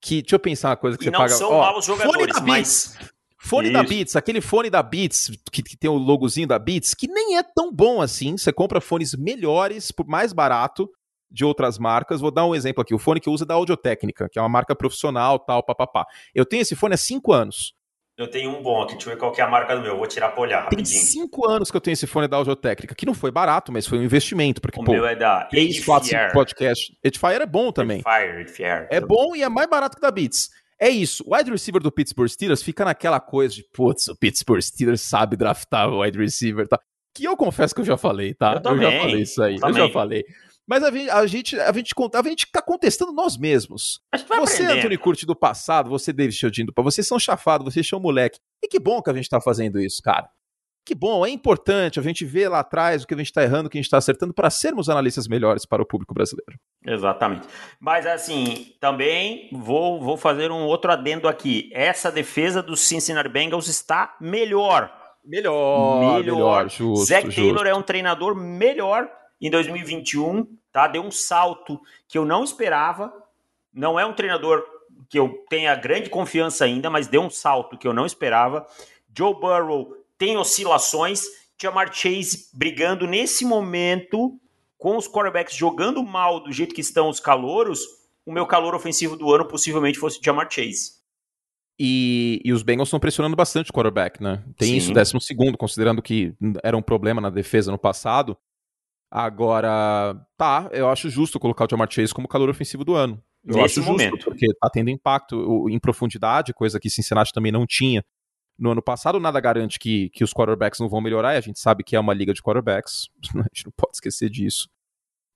Que, deixa eu pensar uma coisa que e você não paga. são Ó, maus fone jogadores, da mas. Beats. Fone da Isso. Beats, aquele fone da Beats, que, que tem o logozinho da Beats, que nem é tão bom assim. Você compra fones melhores, por mais barato, de outras marcas. Vou dar um exemplo aqui. O fone que eu uso é da Audiotécnica, que é uma marca profissional, tal, papapá. Eu tenho esse fone há cinco anos. Eu tenho um bom aqui, deixa eu ver qual que é a marca do meu. Vou tirar pra olhar Tem rapidinho. cinco anos que eu tenho esse fone da Audiotécnica, que não foi barato, mas foi um investimento, porque, O pô, meu é da 3, 4, 5 Edifier. podcast. Edifier é bom também. Fire, Edifier. É bom e é mais barato que da Beats. É isso. O wide receiver do Pittsburgh Steelers fica naquela coisa de, putz, o Pittsburgh Steelers sabe draftar o wide receiver, tá? Que eu confesso que eu já falei, tá? Eu também, já falei isso aí. eu Eu, já falei. Mas a gente, a gente, a gente, a gente tá contestando nós mesmos. Você, aprender. Anthony Curti do passado, você, David do passado, vocês são chafados, vocês são moleque. E que bom que a gente tá fazendo isso, cara. Que bom, é importante a gente ver lá atrás o que a gente tá errando, o que a gente tá acertando, para sermos analistas melhores para o público brasileiro. Exatamente. Mas assim, também vou, vou fazer um outro adendo aqui. Essa defesa dos Cincinnati Bengals está melhor. Melhor, Melhor. justo, Zach justo. Taylor é um treinador melhor em 2021, tá? Deu um salto que eu não esperava. Não é um treinador que eu tenha grande confiança ainda, mas deu um salto que eu não esperava. Joe Burrow tem oscilações. Jamar Chase brigando nesse momento com os quarterbacks jogando mal do jeito que estão os calouros. O meu calor ofensivo do ano possivelmente fosse Jamar Chase. E, e os Bengals estão pressionando bastante o quarterback, né? Tem Sim. isso, décimo segundo, considerando que era um problema na defesa no passado. Agora, tá, eu acho justo colocar o Jamar Chase como calor ofensivo do ano. Eu Nesse acho justo, momento. porque tá tendo impacto o- em profundidade, coisa que Cincinnati também não tinha. No ano passado, nada garante que, que os quarterbacks não vão melhorar, e a gente sabe que é uma liga de quarterbacks, a gente não pode esquecer disso.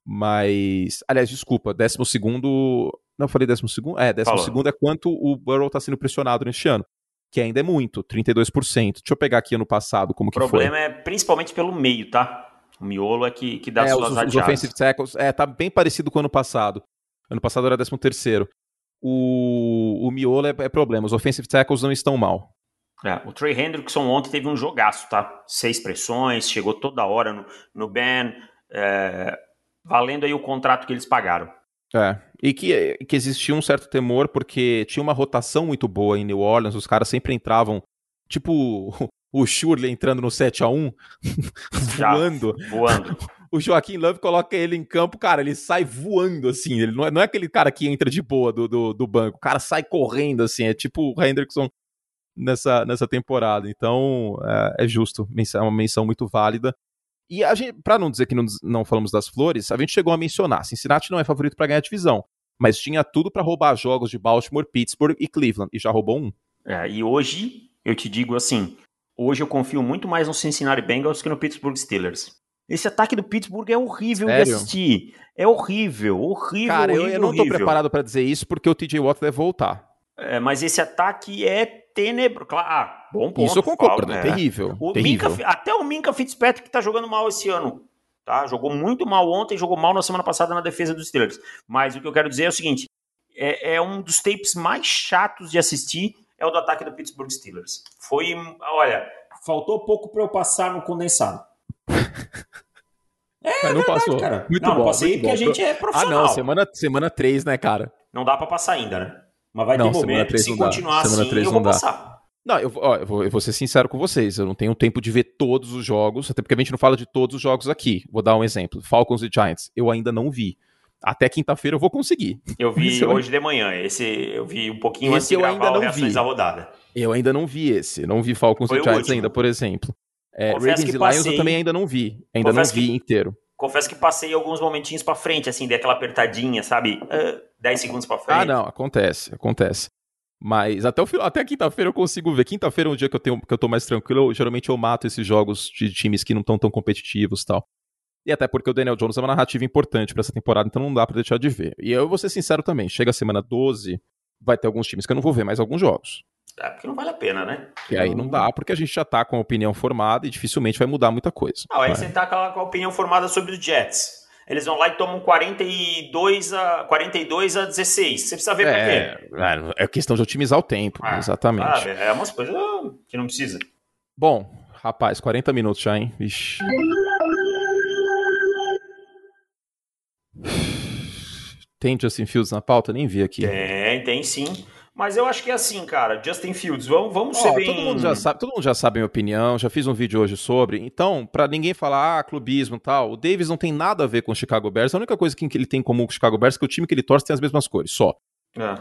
Mas, aliás, desculpa, décimo segundo. Não, eu falei décimo segundo? É, décimo Falou. segundo é quanto o Burrow tá sendo pressionado neste ano. Que ainda é muito, 32%. Deixa eu pegar aqui ano passado como O que problema foi. é principalmente pelo meio, tá? O miolo é que, que dá É, suas os, os offensive tackles, é, tá bem parecido com o ano passado. Ano passado era 13 terceiro. O, o miolo é, é problema, os offensive tackles não estão mal. É, o Trey Hendrickson ontem teve um jogaço, tá? Seis pressões, chegou toda hora no, no ban, é, valendo aí o contrato que eles pagaram. É, e que, que existia um certo temor porque tinha uma rotação muito boa em New Orleans, os caras sempre entravam, tipo o Shurley entrando no 7 a 1 Já. voando. Voando. O Joaquim Love coloca ele em campo, cara, ele sai voando assim, ele não é, não é aquele cara que entra de boa do, do, do banco, o cara sai correndo assim, é tipo o Hendrickson nessa, nessa temporada, então é, é justo, é uma menção muito válida. E a gente, pra não dizer que não, não falamos das flores, a gente chegou a mencionar, Cincinnati não é favorito pra ganhar a divisão, mas tinha tudo pra roubar jogos de Baltimore, Pittsburgh e Cleveland, e já roubou um. É, e hoje, eu te digo assim, hoje eu confio muito mais no Cincinnati Bengals que no Pittsburgh Steelers. Esse ataque do Pittsburgh é horrível de Sério? assistir. É horrível, horrível, Cara, eu, horrível, eu não tô horrível. preparado pra dizer isso porque o TJ Watt deve voltar. É, mas esse ataque é tenebroso. Claro, ah, bom ponto. isso eu concordo, Paulo, é é. terrível. O terrível. Minka, até o Minka Fitzpatrick tá jogando mal esse ano. Tá? Jogou muito mal ontem, jogou mal na semana passada na defesa dos Steelers. Mas o que eu quero dizer é o seguinte: é, é um dos tapes mais chatos de assistir, é o do ataque do Pittsburgh Steelers. Foi, olha, faltou pouco para eu passar no condensado. É, Mas não verdade, passou. cara. Muito não, bom, não passei porque a bom. gente é Ah, profissional. não, semana, semana 3, né, cara? Não dá para passar ainda, né? Mas vai Não, ter semana momento se não dá. continuar Semana assim, três eu não vou dá. passar. Não, eu, ó, eu, vou, eu vou ser sincero com vocês, eu não tenho tempo de ver todos os jogos, até porque a gente não fala de todos os jogos aqui. Vou dar um exemplo: Falcons e Giants, eu ainda não vi. Até quinta-feira eu vou conseguir. Eu vi Esse eu- hoje de manhã. Esse eu vi um pouquinho antes Esse de eu ainda gravar não Reações vi. da Rodada. Eu ainda não vi esse, não vi Falcons Foi e o Giants último. ainda, por exemplo. É, Ravens e Lions eu também ainda não vi, ainda Confesso não vi que- inteiro. Confesso que passei alguns momentinhos pra frente, assim, dei aquela apertadinha, sabe? Ah, 10 segundos pra frente. Ah, não, acontece, acontece. Mas até, o, até quinta-feira eu consigo ver. Quinta-feira é um dia que eu, tenho, que eu tô mais tranquilo. Eu, geralmente eu mato esses jogos de times que não estão tão competitivos e tal. E até porque o Daniel Jones é uma narrativa importante pra essa temporada, então não dá pra deixar de ver. E eu vou ser sincero também, chega a semana 12, vai ter alguns times que eu não vou ver mais alguns jogos. É, porque não vale a pena, né? E aí não dá, porque a gente já tá com a opinião formada e dificilmente vai mudar muita coisa. Não, aí você tá com a, opinião formada sobre os Jets. Eles vão lá e tomam 42 a, 42 a 16. Você precisa ver é, por quê. É questão de otimizar o tempo, ah, exatamente. é umas coisas que não precisa. Bom, rapaz, 40 minutos já, hein? Vixe. Tem Justin Fields na pauta? Nem vi aqui. Tem, tem sim. Mas eu acho que é assim, cara. Justin Fields, vamos, vamos oh, ser bem... Todo mundo, já sabe, todo mundo já sabe a minha opinião, já fiz um vídeo hoje sobre. Então, para ninguém falar, ah, clubismo e tal, o Davis não tem nada a ver com o Chicago Bears. A única coisa que ele tem em comum com o Chicago Bears é que o time que ele torce tem as mesmas cores, só. É.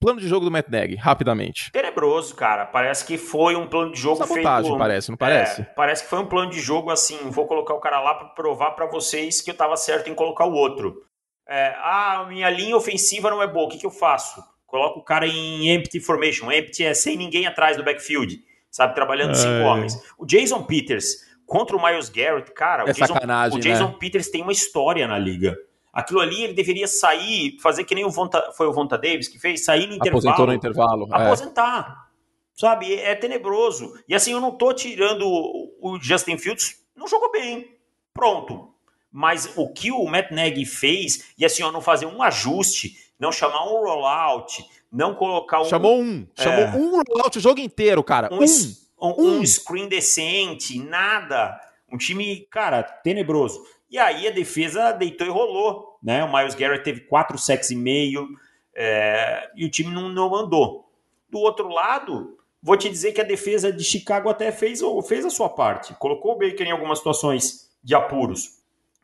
Plano de jogo do Matt Nagy, rapidamente. Tenebroso, cara. Parece que foi um plano de jogo Sabotagem, feito... parece, não parece? É, parece que foi um plano de jogo assim, vou colocar o cara lá para provar para vocês que eu tava certo em colocar o outro. É, ah, minha linha ofensiva não é boa, o que, que eu faço? Coloca o cara em empty formation. Empty é sem ninguém atrás do backfield, sabe? Trabalhando é. cinco homens. O Jason Peters contra o Miles Garrett, cara, é o Jason, o Jason né? Peters tem uma história na liga. Aquilo ali ele deveria sair, fazer que nem o Vonta, foi o Vonta Davis que fez, sair no intervalo. Aposentou no intervalo. É. Aposentar. É. Sabe? É tenebroso. E assim, eu não tô tirando o Justin Fields, não jogou bem. Pronto. Mas o que o Matt Nagy fez, e assim, ó, não fazer um ajuste, não chamar um rollout, não colocar um. Chamou um. É, chamou um rollout o jogo inteiro, cara. Um, um, um, um screen decente, nada. Um time, cara, tenebroso. E aí a defesa deitou e rolou. Né? O Miles Garrett teve quatro sacks e meio é, e o time não, não andou. Do outro lado, vou te dizer que a defesa de Chicago até fez, fez a sua parte. Colocou o Baker em algumas situações de apuros.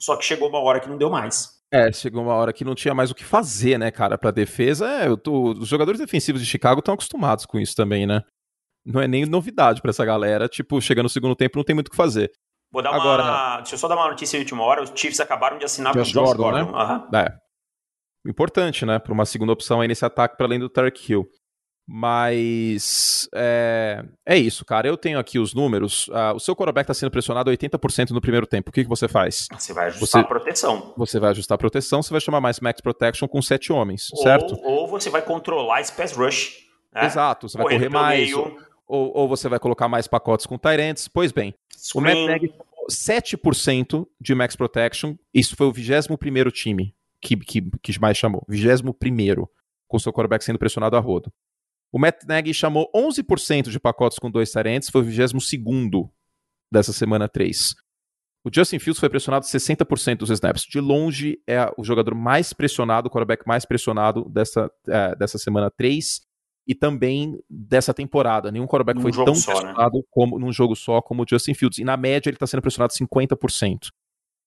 Só que chegou uma hora que não deu mais. É, chegou uma hora que não tinha mais o que fazer, né, cara, pra defesa. É, tô, os jogadores defensivos de Chicago estão acostumados com isso também, né? Não é nem novidade para essa galera. Tipo, chega no segundo tempo não tem muito o que fazer. Vou dar Agora, uma. Deixa eu só dar uma notícia de última hora. Os Chiefs acabaram de assinar com o Josh Gordon. Gordon. Né? Uhum. É. Importante, né? Para uma segunda opção aí nesse ataque para além do Tarek Hill. Mas é, é isso, cara. Eu tenho aqui os números. Uh, o seu quarterback está sendo pressionado 80% no primeiro tempo. O que, que você faz? Você vai ajustar você, a proteção. Você vai ajustar a proteção, você vai chamar mais max protection com sete homens, ou, certo? Ou você vai controlar esse pass rush. Né? Exato, você vai correr mais. Ou, ou, você vai colocar mais pacotes com Tyrants. Pois bem, Screen. o Matt Nagy 7% de max protection. Isso foi o 21 time que, que, que mais chamou. 21 com o seu quarterback sendo pressionado a rodo. O Matt Nagy chamou 11% de pacotes com dois tarentes, foi o 22 dessa semana 3. O Justin Fields foi pressionado 60% dos snaps. De longe, é o jogador mais pressionado, o quarterback mais pressionado dessa, é, dessa semana 3 e também dessa temporada. Nenhum quarterback num foi tão só, né? pressionado né? como num jogo só como o Justin Fields. E na média ele está sendo pressionado 50%.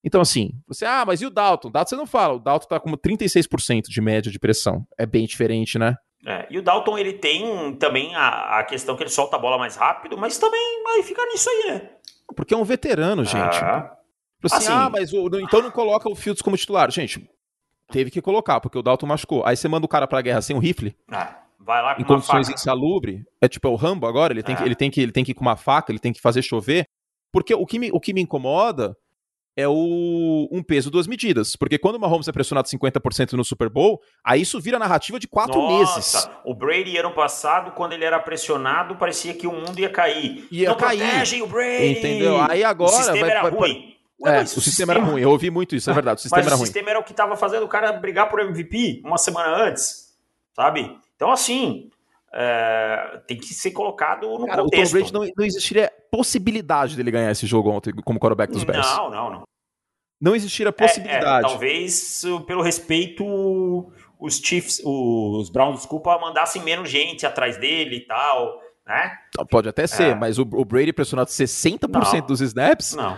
Então, assim, você, ah, mas e o Dalton? Dalton você não fala, o Dalton está como 36% de média de pressão. É bem diferente, né? É, e o Dalton, ele tem também a, a, questão que ele solta a bola mais rápido, mas também vai ficar nisso aí, né? Porque é um veterano, gente. Ah, assim, assim, ah mas o, então não coloca o Fields como titular. Gente, teve que colocar, porque o Dalton machucou. Aí você manda o cara pra guerra sem um rifle. Ah, vai lá com Em condições insalubres. É tipo é o Rambo agora, ele tem, que, é. ele, tem que, ele tem que ir com uma faca, ele tem que fazer chover. Porque o que me, o que me incomoda é o um peso duas medidas. Porque quando o Mahomes é pressionado 50% no Super Bowl, aí isso vira narrativa de quatro Nossa, meses. O Brady, ano passado, quando ele era pressionado, parecia que o mundo ia cair. Ia Não cair. protegem o Brady. Entendeu? Aí agora. O sistema vai, era vai, ruim. Ué, é, o sistema, sistema era ruim. Eu ouvi muito isso, é verdade. O sistema mas era o ruim. sistema era o que estava fazendo o cara brigar por MVP uma semana antes. Sabe? Então, assim. É, tem que ser colocado no cara, contexto. O Tom Brady não, não existiria possibilidade dele ganhar esse jogo ontem como quarterback dos Bears. Não, não, não não existir a possibilidade. É, é, talvez, pelo respeito, os Chiefs, os Browns, desculpa, mandassem menos gente atrás dele e tal, né? Pode até ser, é. mas o, o, Brady pressionado 60% não, dos snaps? Não.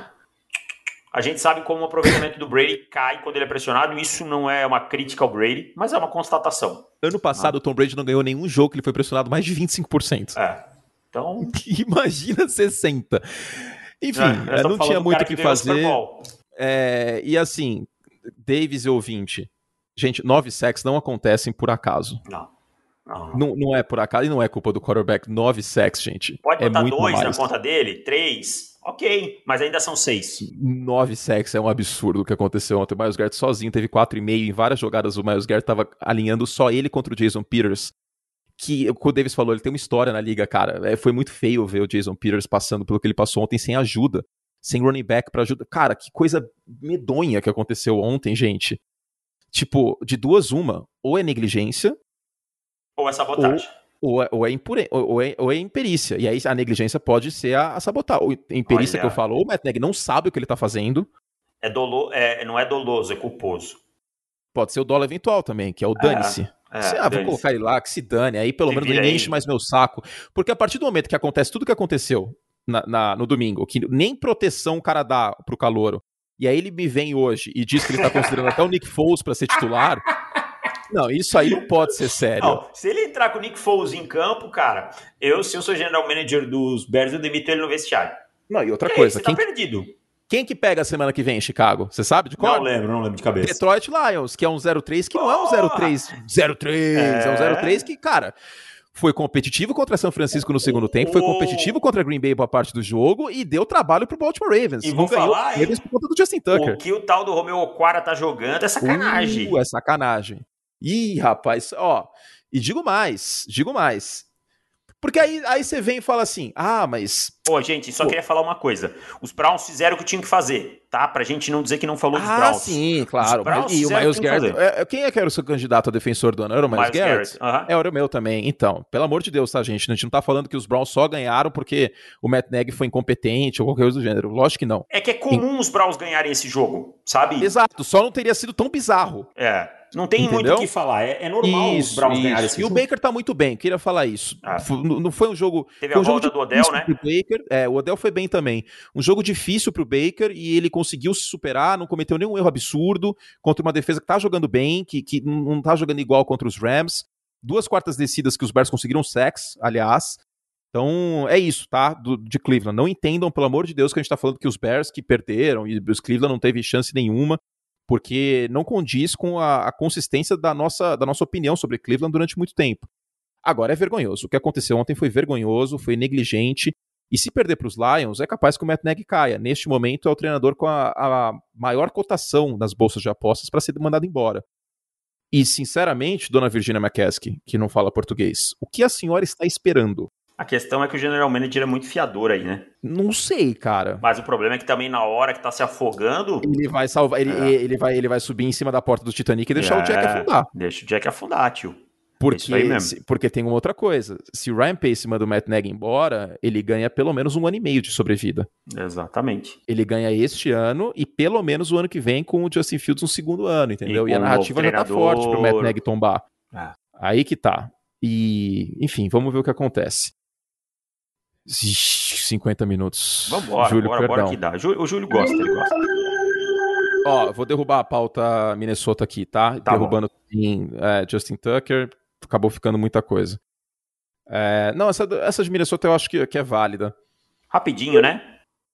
A gente sabe como o aproveitamento do Brady cai quando ele é pressionado. Isso não é uma crítica ao Brady, mas é uma constatação. Ano passado, o Tom Brady não ganhou nenhum jogo que ele foi pressionado mais de 25%. É. Então. Imagina 60%. Enfim, é, não tinha muito o que, que fazer. É, e assim, Davis e ouvinte, gente, nove sacks não acontecem por acaso. Não. Não, não. não, é por acaso e não é culpa do quarterback. Nove sacks, gente. Pode é botar muito dois mais. na conta dele, três, ok, mas ainda são seis. Nove sacks é um absurdo o que aconteceu ontem. O Miles Garrett sozinho teve quatro e meio em várias jogadas. O Miles Garrett estava alinhando só ele contra o Jason Peters que o Davis falou, ele tem uma história na liga, cara. É, foi muito feio ver o Jason Peters passando pelo que ele passou ontem sem ajuda, sem running back para ajuda. Cara, que coisa medonha que aconteceu ontem, gente. Tipo, de duas uma, ou é negligência, ou é sabotagem. Ou, ou, é, ou, é impure, ou, é, ou é imperícia. E aí a negligência pode ser a, a sabotagem. Imperícia Olha, que eu falo, ou o Matt Nagy não sabe o que ele tá fazendo. É dolo, é, não é doloso, é culposo. Pode ser o dólar eventual também, que é o dane-se. É, ah, vou colocar ele lá, que se dane. Aí pelo menos ninguém enche mais meu saco. Porque a partir do momento que acontece tudo que aconteceu na, na, no domingo, que nem proteção o cara dá pro calouro, e aí ele me vem hoje e diz que ele tá considerando até o Nick Foles para ser titular. Não, isso aí não pode ser sério. Não, se ele entrar com o Nick Foles em campo, cara, eu, se eu sou general manager dos Bears, eu demito ele no vestiário. Não, e outra coisa. Aí, você tá quem... tá perdido. Quem que pega a semana que vem em Chicago? Você sabe de qual? Não lembro, não lembro de cabeça. Detroit Lions, que é um 0-3, que não é um 0-3. 0-3, é... é um 0-3 que, cara, foi competitivo contra São Francisco no segundo tempo, foi competitivo contra Green Bay boa parte do jogo e deu trabalho pro Baltimore Ravens. E vou falar, Ravens por conta do Justin Tucker. O que o tal do Romeo Oquara tá jogando é sacanagem. Uh, é sacanagem. Ih, rapaz, ó. E digo mais, digo mais. Porque aí, aí você vem e fala assim: ah, mas. Pô, gente, só Pô. queria falar uma coisa. Os Browns fizeram o que tinham que fazer, tá? Pra gente não dizer que não falou dos ah, Browns. Ah, sim, claro. E o Miles Garrett. É, quem é que era o seu candidato a defensor do ano? Era o Miles, Miles Garrett? Garrett. Uhum. É, era o meu também. Então, pelo amor de Deus, tá, gente? A gente não tá falando que os Browns só ganharam porque o Matt Nagy foi incompetente ou qualquer coisa do gênero. Lógico que não. É que é comum os Browns ganharem esse jogo, sabe? Exato, só não teria sido tão bizarro. É. Não tem Entendeu? muito o que falar. É, é normal isso, os Browns ganharem esse E jogo. o Baker tá muito bem, queria falar isso. Ah. Não foi um jogo. Teve um a volta do Odell, né? Baker. É, o Odell foi bem também. Um jogo difícil pro Baker e ele conseguiu se superar, não cometeu nenhum erro absurdo contra uma defesa que tá jogando bem, que, que não tá jogando igual contra os Rams. Duas quartas descidas que os Bears conseguiram sex, aliás. Então, é isso, tá? Do, de Cleveland. Não entendam, pelo amor de Deus, que a gente tá falando que os Bears que perderam e os Cleveland não teve chance nenhuma porque não condiz com a, a, consistência da nossa, da nossa opinião sobre Cleveland durante muito tempo. Agora é vergonhoso. O que aconteceu ontem foi vergonhoso, foi negligente. E se perder para os Lions, é capaz que o Matt Nagy caia. Neste momento, é o treinador com a, a maior cotação nas bolsas de apostas para ser mandado embora. E, sinceramente, dona Virginia McCaskey, que não fala português, o que a senhora está esperando? A questão é que o general manager é muito fiador aí, né? Não sei, cara. Mas o problema é que também na hora que tá se afogando. Ele vai salvar. Ele, é. ele, vai, ele vai subir em cima da porta do Titanic e deixar é, o Jack afundar. Deixa o Jack afundar, tio. Porque, é se, porque tem uma outra coisa. Se o Ryan Pace manda o Matt Nagy embora, ele ganha pelo menos um ano e meio de sobrevida. Exatamente. Ele ganha este ano e pelo menos o ano que vem com o Justin Fields no segundo ano, entendeu? E, e a narrativa já tá forte pro Matt Nagy tombar. É. Aí que tá. E, enfim, vamos ver o que acontece. 50 minutos. Vambora, Júlio, bora, bora que dá. O Júlio gosta, ele gosta. Ó, vou derrubar a pauta Minnesota aqui, tá? tá Derrubando em, é, Justin Tucker, acabou ficando muita coisa. É, não, essa, essa de Minnesota eu acho que, que é válida. Rapidinho, né?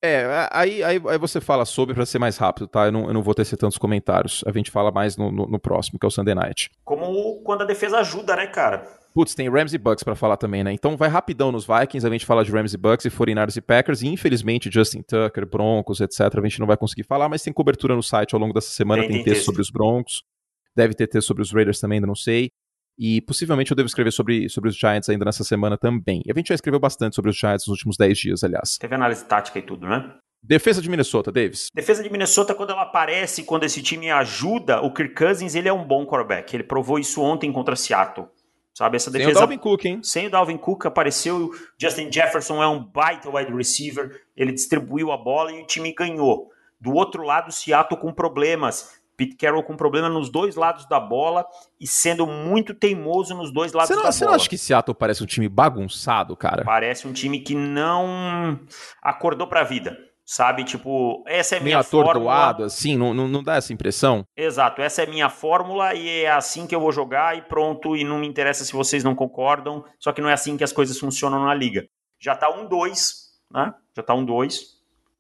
É, aí, aí, aí você fala sobre para ser mais rápido, tá? Eu não, eu não vou tecer tantos comentários. A gente fala mais no, no, no próximo, que é o Sunday Night. Como quando a defesa ajuda, né, cara? Putz, tem Rams e Bucks para falar também, né? Então vai rapidão nos Vikings, a gente fala de Rams e Bucks e 49ers e Packers, e infelizmente Justin Tucker, Broncos, etc, a gente não vai conseguir falar, mas tem cobertura no site ao longo dessa semana, tem, tem, texto sobre os Broncos, deve ter texto sobre os Raiders também, ainda não sei. E possivelmente eu devo escrever sobre, sobre os Giants ainda nessa semana também. E a gente já escreveu bastante sobre os Giants nos últimos 10 dias, aliás. Teve análise tática e tudo, né? Defesa de Minnesota, Davis. Defesa de Minnesota, quando ela aparece, quando esse time ajuda, o Kirk Cousins, ele é um bom quarterback. Ele provou isso ontem contra Seattle. Sabe, essa defesa. Sem o Dalvin Cook, hein? Sem o Dalvin Cook apareceu. Justin Jefferson é um baita wide receiver. Ele distribuiu a bola e o time ganhou. Do outro lado, o Seattle com problemas. Pete Carroll com problema nos dois lados da bola e sendo muito teimoso nos dois lados não, da bola. Você não acha que Seattle parece um time bagunçado, cara? Parece um time que não acordou pra vida sabe? Tipo, essa é minha Meio fórmula. assim, não, não, não dá essa impressão? Exato, essa é minha fórmula e é assim que eu vou jogar e pronto, e não me interessa se vocês não concordam, só que não é assim que as coisas funcionam na liga. Já tá um 2, né? Já tá um 2.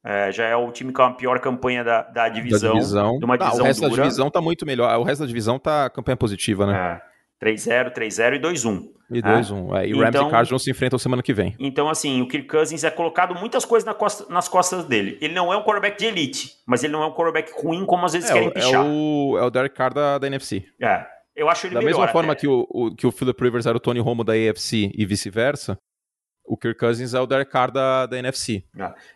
É, já é o time com a pior campanha da, da divisão. Da divisão. De uma divisão ah, o resto dura. da divisão tá muito melhor. O resto da divisão tá campanha positiva, né? É. 3-0, 3-0 e 2-1. E 2-1. É. É. E então, Rams e Cardinals se enfrentam semana que vem. Então, assim, o Kirk Cousins é colocado muitas coisas na costa, nas costas dele. Ele não é um quarterback de elite, mas ele não é um quarterback ruim como às vezes é, querem é pichar. O, é o Derek Carr da, da NFC. É. Eu acho ele da melhor. mesma forma até. que o, o, que o Philip Rivers era o Tony Romo da AFC e vice-versa, o Kirk Cousins é o Derek Carr da, da NFC.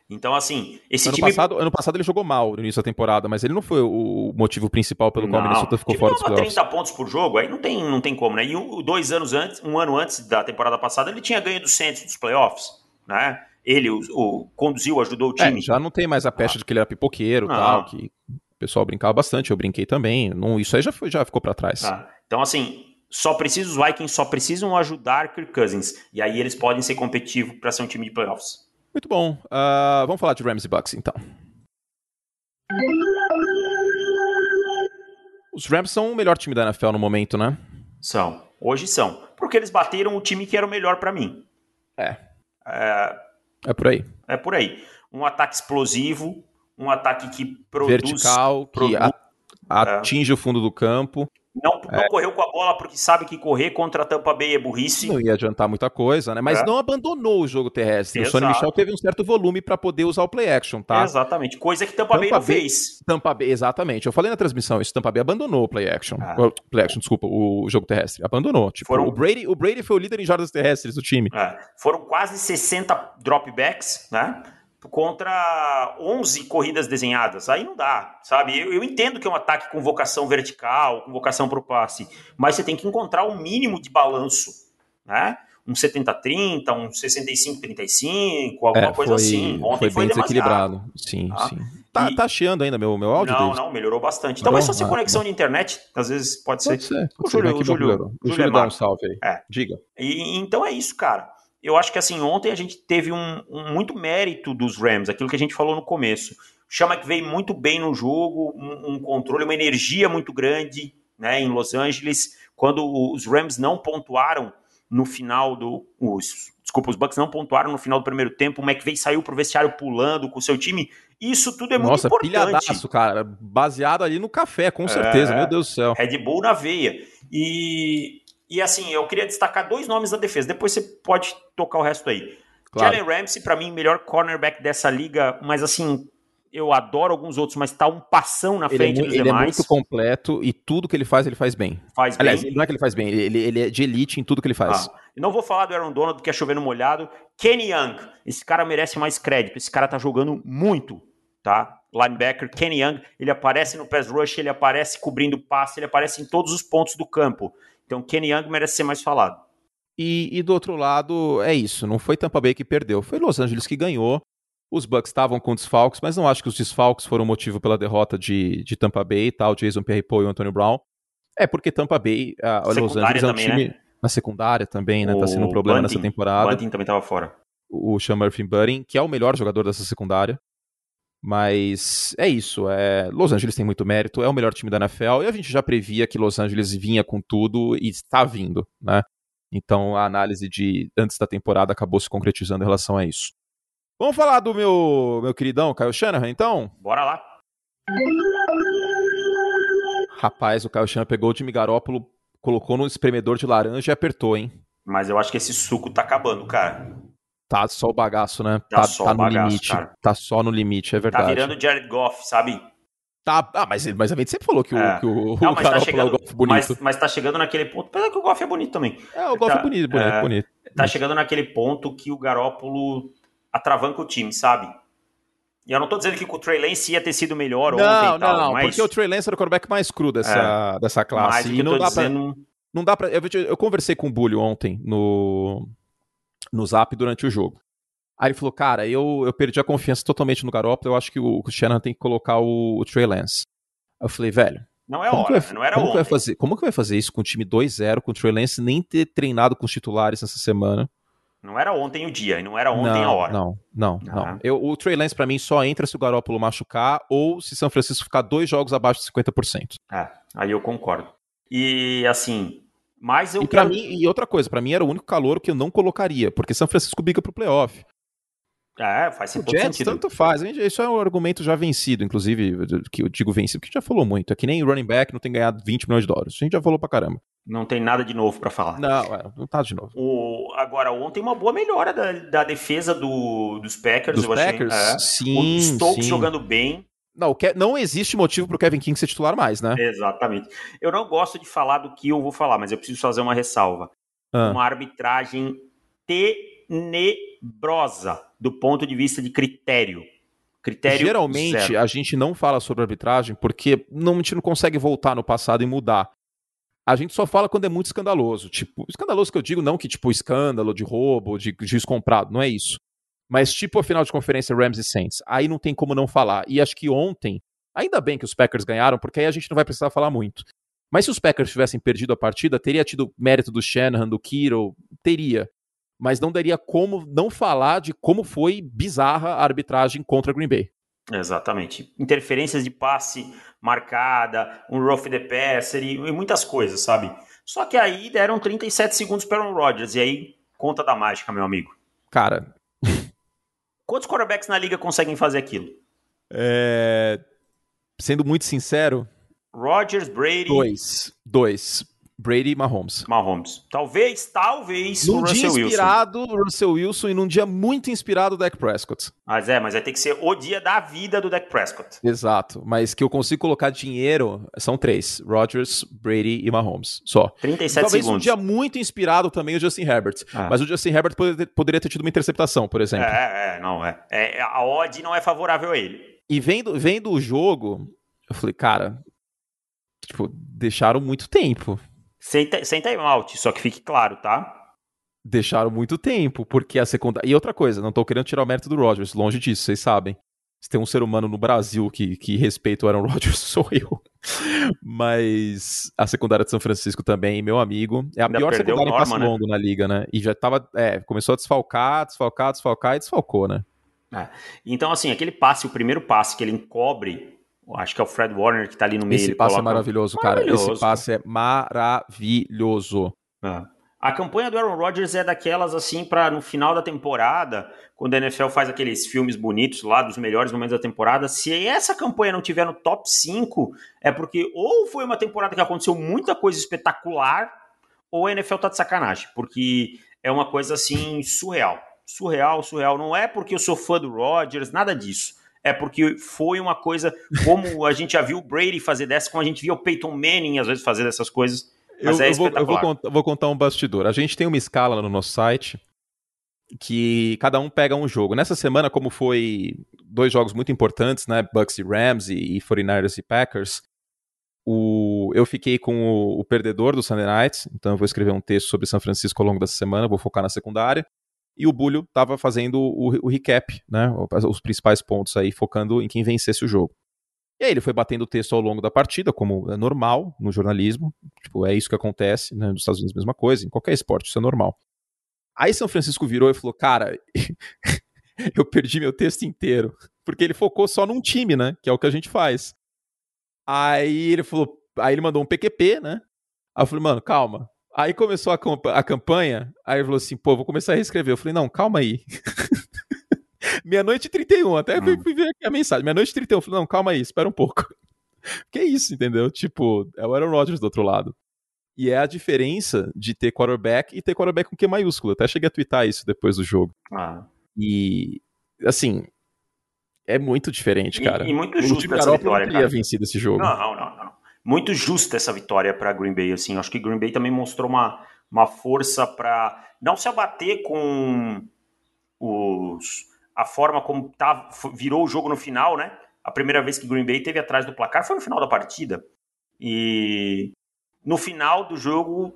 Então, assim, esse ano time. Passado, ano passado ele jogou mal no início da temporada, mas ele não foi o motivo principal pelo qual o Minnesota ficou fora dos playoffs. 30 pontos por jogo, aí não tem, não tem como, né? E um, dois anos antes, um ano antes da temporada passada, ele tinha ganho do Saints dos playoffs, né? Ele o, o conduziu, ajudou o time. É, já não tem mais a pecha ah. de que ele era pipoqueiro e tal, que o pessoal brincava bastante, eu brinquei também. Não, isso aí já, foi, já ficou para trás. Ah, então, assim, só precisa os Vikings só precisam ajudar Kirk Cousins. E aí eles podem ser competitivos para ser um time de playoffs. Muito bom. Uh, vamos falar de Rams e Bucks, então. Os Rams são o melhor time da NFL no momento, né? São. Hoje são. Porque eles bateram o time que era o melhor para mim. É. é. É por aí. É por aí. Um ataque explosivo, um ataque que produz... Vertical, que produ... atinge é. o fundo do campo. Não, não é. correu com a bola porque sabe que correr contra a Tampa Bay é burrice. Não ia adiantar muita coisa, né? Mas é. não abandonou o jogo terrestre. Exato. O Sonny Michel teve um certo volume para poder usar o play action, tá? Exatamente. Coisa que Tampa, Tampa Bay não Bay, fez. Tampa Bay, exatamente. Eu falei na transmissão isso. Tampa Bay abandonou o play action. Ah. O play action, desculpa, o jogo terrestre. Abandonou. Tipo, Foram... o, Brady, o Brady foi o líder em jardas terrestres do time. É. Foram quase 60 dropbacks, né? Contra 11 corridas desenhadas. Aí não dá, sabe? Eu, eu, entendo que é um ataque com vocação vertical, com vocação para o passe, mas você tem que encontrar o um mínimo de balanço, né? Um 70-30, um 65-35, alguma é, coisa assim. Ontem foi, foi bem desequilibrado. Sim, tá? sim. Tá, e... tá chiando ainda meu, meu áudio? Não, não, melhorou bastante. Talvez só se conexão de internet, às vezes pode, pode ser. ser. Pode o Júlio, ser. O Júlio, o Júlio, dá um salve aí. É. Diga. E, então é isso, cara eu acho que assim, ontem a gente teve um, um, muito mérito dos Rams, aquilo que a gente falou no começo. O Chama que veio muito bem no jogo, um, um, controle, uma energia muito grande né, em Los Angeles. Quando os Rams não pontuaram no final do. Os, desculpa, os Bucks não pontuaram no final do primeiro tempo. O McVay saiu pro vestiário pulando com o seu time. Isso tudo é muito Nossa, importante. Nossa, pilhadaço, cara. Baseado ali no café, com certeza. É, Meu Deus do céu. Red Bull na veia. E e assim, eu queria destacar dois nomes da defesa, depois você pode tocar o resto aí. Claro. Jalen Ramsey, para mim, melhor cornerback dessa liga, mas assim, eu adoro alguns outros, mas tá um passão na ele é frente é, dos ele demais. Ele é muito completo e tudo que ele faz, ele faz bem. Faz Aliás, bem. não é que ele faz bem, ele, ele é de elite em tudo que ele faz. Ah, não vou falar do Aaron Donald, que é chovendo molhado. Kenny Young, esse cara merece mais crédito, esse cara tá jogando muito, tá? Linebacker, Kenny Young, ele aparece no pass rush, ele aparece cobrindo passe, ele aparece em todos os pontos do campo. Então, Kenny Young merece ser mais falado. E, e, do outro lado, é isso. Não foi Tampa Bay que perdeu, foi Los Angeles que ganhou. Os Bucks estavam com desfalques, mas não acho que os desfalques foram motivo pela derrota de, de Tampa Bay, tal, Jason Pierre-Paul e o Antonio Brown. É porque Tampa Bay, a Los Angeles é um time né? na secundária também, né? O tá sendo um problema Bunting, nessa temporada. O Bunting também estava fora. O Sean Murphy Bunting, que é o melhor jogador dessa secundária. Mas é isso. É... Los Angeles tem muito mérito, é o melhor time da NFL e a gente já previa que Los Angeles vinha com tudo e está vindo, né? Então a análise de antes da temporada acabou se concretizando em relação a isso. Vamos falar do meu, meu queridão Kyle Shanahan, então? Bora lá. Rapaz, o Kyle Shanahan pegou o Jimmy Garoppolo, colocou no espremedor de laranja e apertou, hein? Mas eu acho que esse suco tá acabando, cara. Tá só o bagaço, né? Tá, tá, só tá no bagaço, limite. Cara. Tá só no limite, é verdade. Tá virando Jared Goff, sabe? Tá, ah, mas, mas a gente sempre falou que o, é. que o, não, o tá tá é o Goff bonito. Mas, mas tá chegando naquele ponto. Apesar que o Goff é bonito também. É, o Goff tá, é bonito, bonito, é, bonito. Tá chegando naquele ponto que o Garópolo atravanca o time, sabe? E eu não tô dizendo que o Trey Lance ia ter sido melhor não, ontem e tal, Não, não, mas... porque o Trey Lance era o quarterback mais cru dessa, é, dessa classe. E não dá, dizendo... pra, não dá pra... Eu, eu conversei com o Bully ontem no, no Zap durante o jogo. Aí ele falou, cara, eu, eu perdi a confiança totalmente no Garoppolo, eu acho que o, o Shannon tem que colocar o, o Trey Lance. Aí eu falei, velho... Não é hora, vai, não era como ontem. Que vai fazer, como que vai fazer isso com o time 2-0, com o Trey Lance nem ter treinado com os titulares nessa semana? Não era ontem o dia, e não era ontem não, a hora. Não, não, ah. não. Eu, o Trey Lance, pra mim, só entra se o Garoppolo machucar ou se São Francisco ficar dois jogos abaixo de 50%. É, aí eu concordo. E, assim, mas eu e, quero... mim, e outra coisa, para mim era o único calor que eu não colocaria, porque São Francisco briga pro playoff. É, faz o Jets sentido. tanto faz. Isso é um argumento já vencido, inclusive, que eu digo vencido, que a gente já falou muito. É que nem running back não tem ganhado 20 milhões de dólares. A gente já falou pra caramba. Não tem nada de novo para falar. Não, é, não tá de novo. O, agora, ontem uma boa melhora da, da defesa do, dos Packers, dos eu Packers? achei. É. Sim, O Stokes sim. jogando bem. Não, não existe motivo para o Kevin King ser titular mais, né? Exatamente. Eu não gosto de falar do que eu vou falar, mas eu preciso fazer uma ressalva. Ah. Uma arbitragem tenebrosa do ponto de vista de critério. Critério Geralmente zero. a gente não fala sobre arbitragem porque não, a gente não consegue voltar no passado e mudar. A gente só fala quando é muito escandaloso. Tipo, escandaloso que eu digo não que tipo escândalo de roubo, de juiz comprado, não é isso. Mas tipo a final de conferência Rams e Saints, aí não tem como não falar. E acho que ontem, ainda bem que os Packers ganharam, porque aí a gente não vai precisar falar muito. Mas se os Packers tivessem perdido a partida, teria tido mérito do Shanahan, do Kiro, teria mas não daria como não falar de como foi bizarra a arbitragem contra Green Bay. Exatamente. Interferências de passe marcada, um rough the passer e, e muitas coisas, sabe? Só que aí deram 37 segundos para Aaron Rodgers e aí conta da mágica, meu amigo. Cara, quantos quarterbacks na liga conseguem fazer aquilo? É... Sendo muito sincero, Rodgers, Brady. Dois. Dois. Brady e Mahomes. Mahomes. Talvez, talvez num o Russell dia inspirado, Wilson. Russell Wilson e num dia muito inspirado o Dak Prescott. Mas é, mas vai ter que ser o dia da vida do Dak Prescott. Exato, mas que eu consigo colocar dinheiro são três: Rodgers, Brady e Mahomes. Só. 37 Talvez segundos. um dia muito inspirado também o Justin Herbert. Ah. Mas o Justin Herbert poderia ter tido uma interceptação, por exemplo. É, é, não é. é. A odd não é favorável a ele. E vendo, vendo o jogo, eu falei, cara, tipo, deixaram muito tempo. Sem, sem timeout, só que fique claro, tá? Deixaram muito tempo, porque a segunda. E outra coisa, não tô querendo tirar o mérito do Rodgers, longe disso, vocês sabem. Se tem um ser humano no Brasil que, que respeita o Aaron Rodgers, sou eu. Mas a secundária de São Francisco também, meu amigo, é a Ainda pior secundária em passe né? longo na liga, né? E já tava. É, começou a desfalcar, desfalcar, desfalcar e desfalcou, né? É. Então, assim, aquele passe, o primeiro passe que ele encobre Acho que é o Fred Warner que tá ali no meio. Esse passe é coloca... é maravilhoso, cara. Maravilhoso. Esse passe é maravilhoso. É. A campanha do Aaron Rodgers é daquelas assim para no final da temporada, quando a NFL faz aqueles filmes bonitos lá dos melhores momentos da temporada, se essa campanha não tiver no top 5, é porque ou foi uma temporada que aconteceu muita coisa espetacular, ou a NFL tá de sacanagem, porque é uma coisa assim surreal. Surreal, surreal. Não é porque eu sou fã do Rodgers, nada disso é porque foi uma coisa como a gente já viu o Brady fazer dessa, como a gente via o Peyton Manning às vezes fazer dessas coisas. Mas eu, é eu, vou, eu vou, contar, vou, contar, um bastidor. A gente tem uma escala no nosso site que cada um pega um jogo. Nessa semana, como foi dois jogos muito importantes, né? Bucks e Rams e, e 49ers e Packers, o, eu fiquei com o, o, perdedor do Sunday Nights, então eu vou escrever um texto sobre São Francisco ao longo dessa semana, vou focar na secundária e o Bulho estava fazendo o, o, recap, né, os principais pontos aí, focando em quem vencesse o jogo. E aí ele foi batendo o texto ao longo da partida, como é normal no jornalismo, tipo, é isso que acontece, né, nos Estados Unidos mesma coisa, em qualquer esporte isso é normal. Aí São Francisco virou e falou, cara, eu perdi meu texto inteiro, porque ele focou só num time, né, que é o que a gente faz. Aí ele falou, aí ele mandou um PQP, né, aí eu falei, mano, calma, Aí começou a, a campanha, aí ele falou assim, pô, vou começar a reescrever. Eu falei, não, calma aí. Meia-noite e 31, até fui, hum. fui ver aqui a mensagem. Meia-noite e 31, eu falei, não, calma aí, espera um pouco. que é isso, entendeu? Tipo, é o Aaron Rodgers do outro lado. E é a diferença de ter quarterback e ter quarterback com Q maiúsculo. Até cheguei a twittar isso depois do jogo. Ah. E, assim, é muito diferente, cara. E, e muito justo essa vitória, não teria vencido esse jogo. Não, não, não. não muito justa essa vitória para Green Bay. Assim, acho que Green Bay também mostrou uma, uma força para não se abater com os, a forma como tá, virou o jogo no final, né? A primeira vez que Green Bay teve atrás do placar foi no final da partida. E no final do jogo,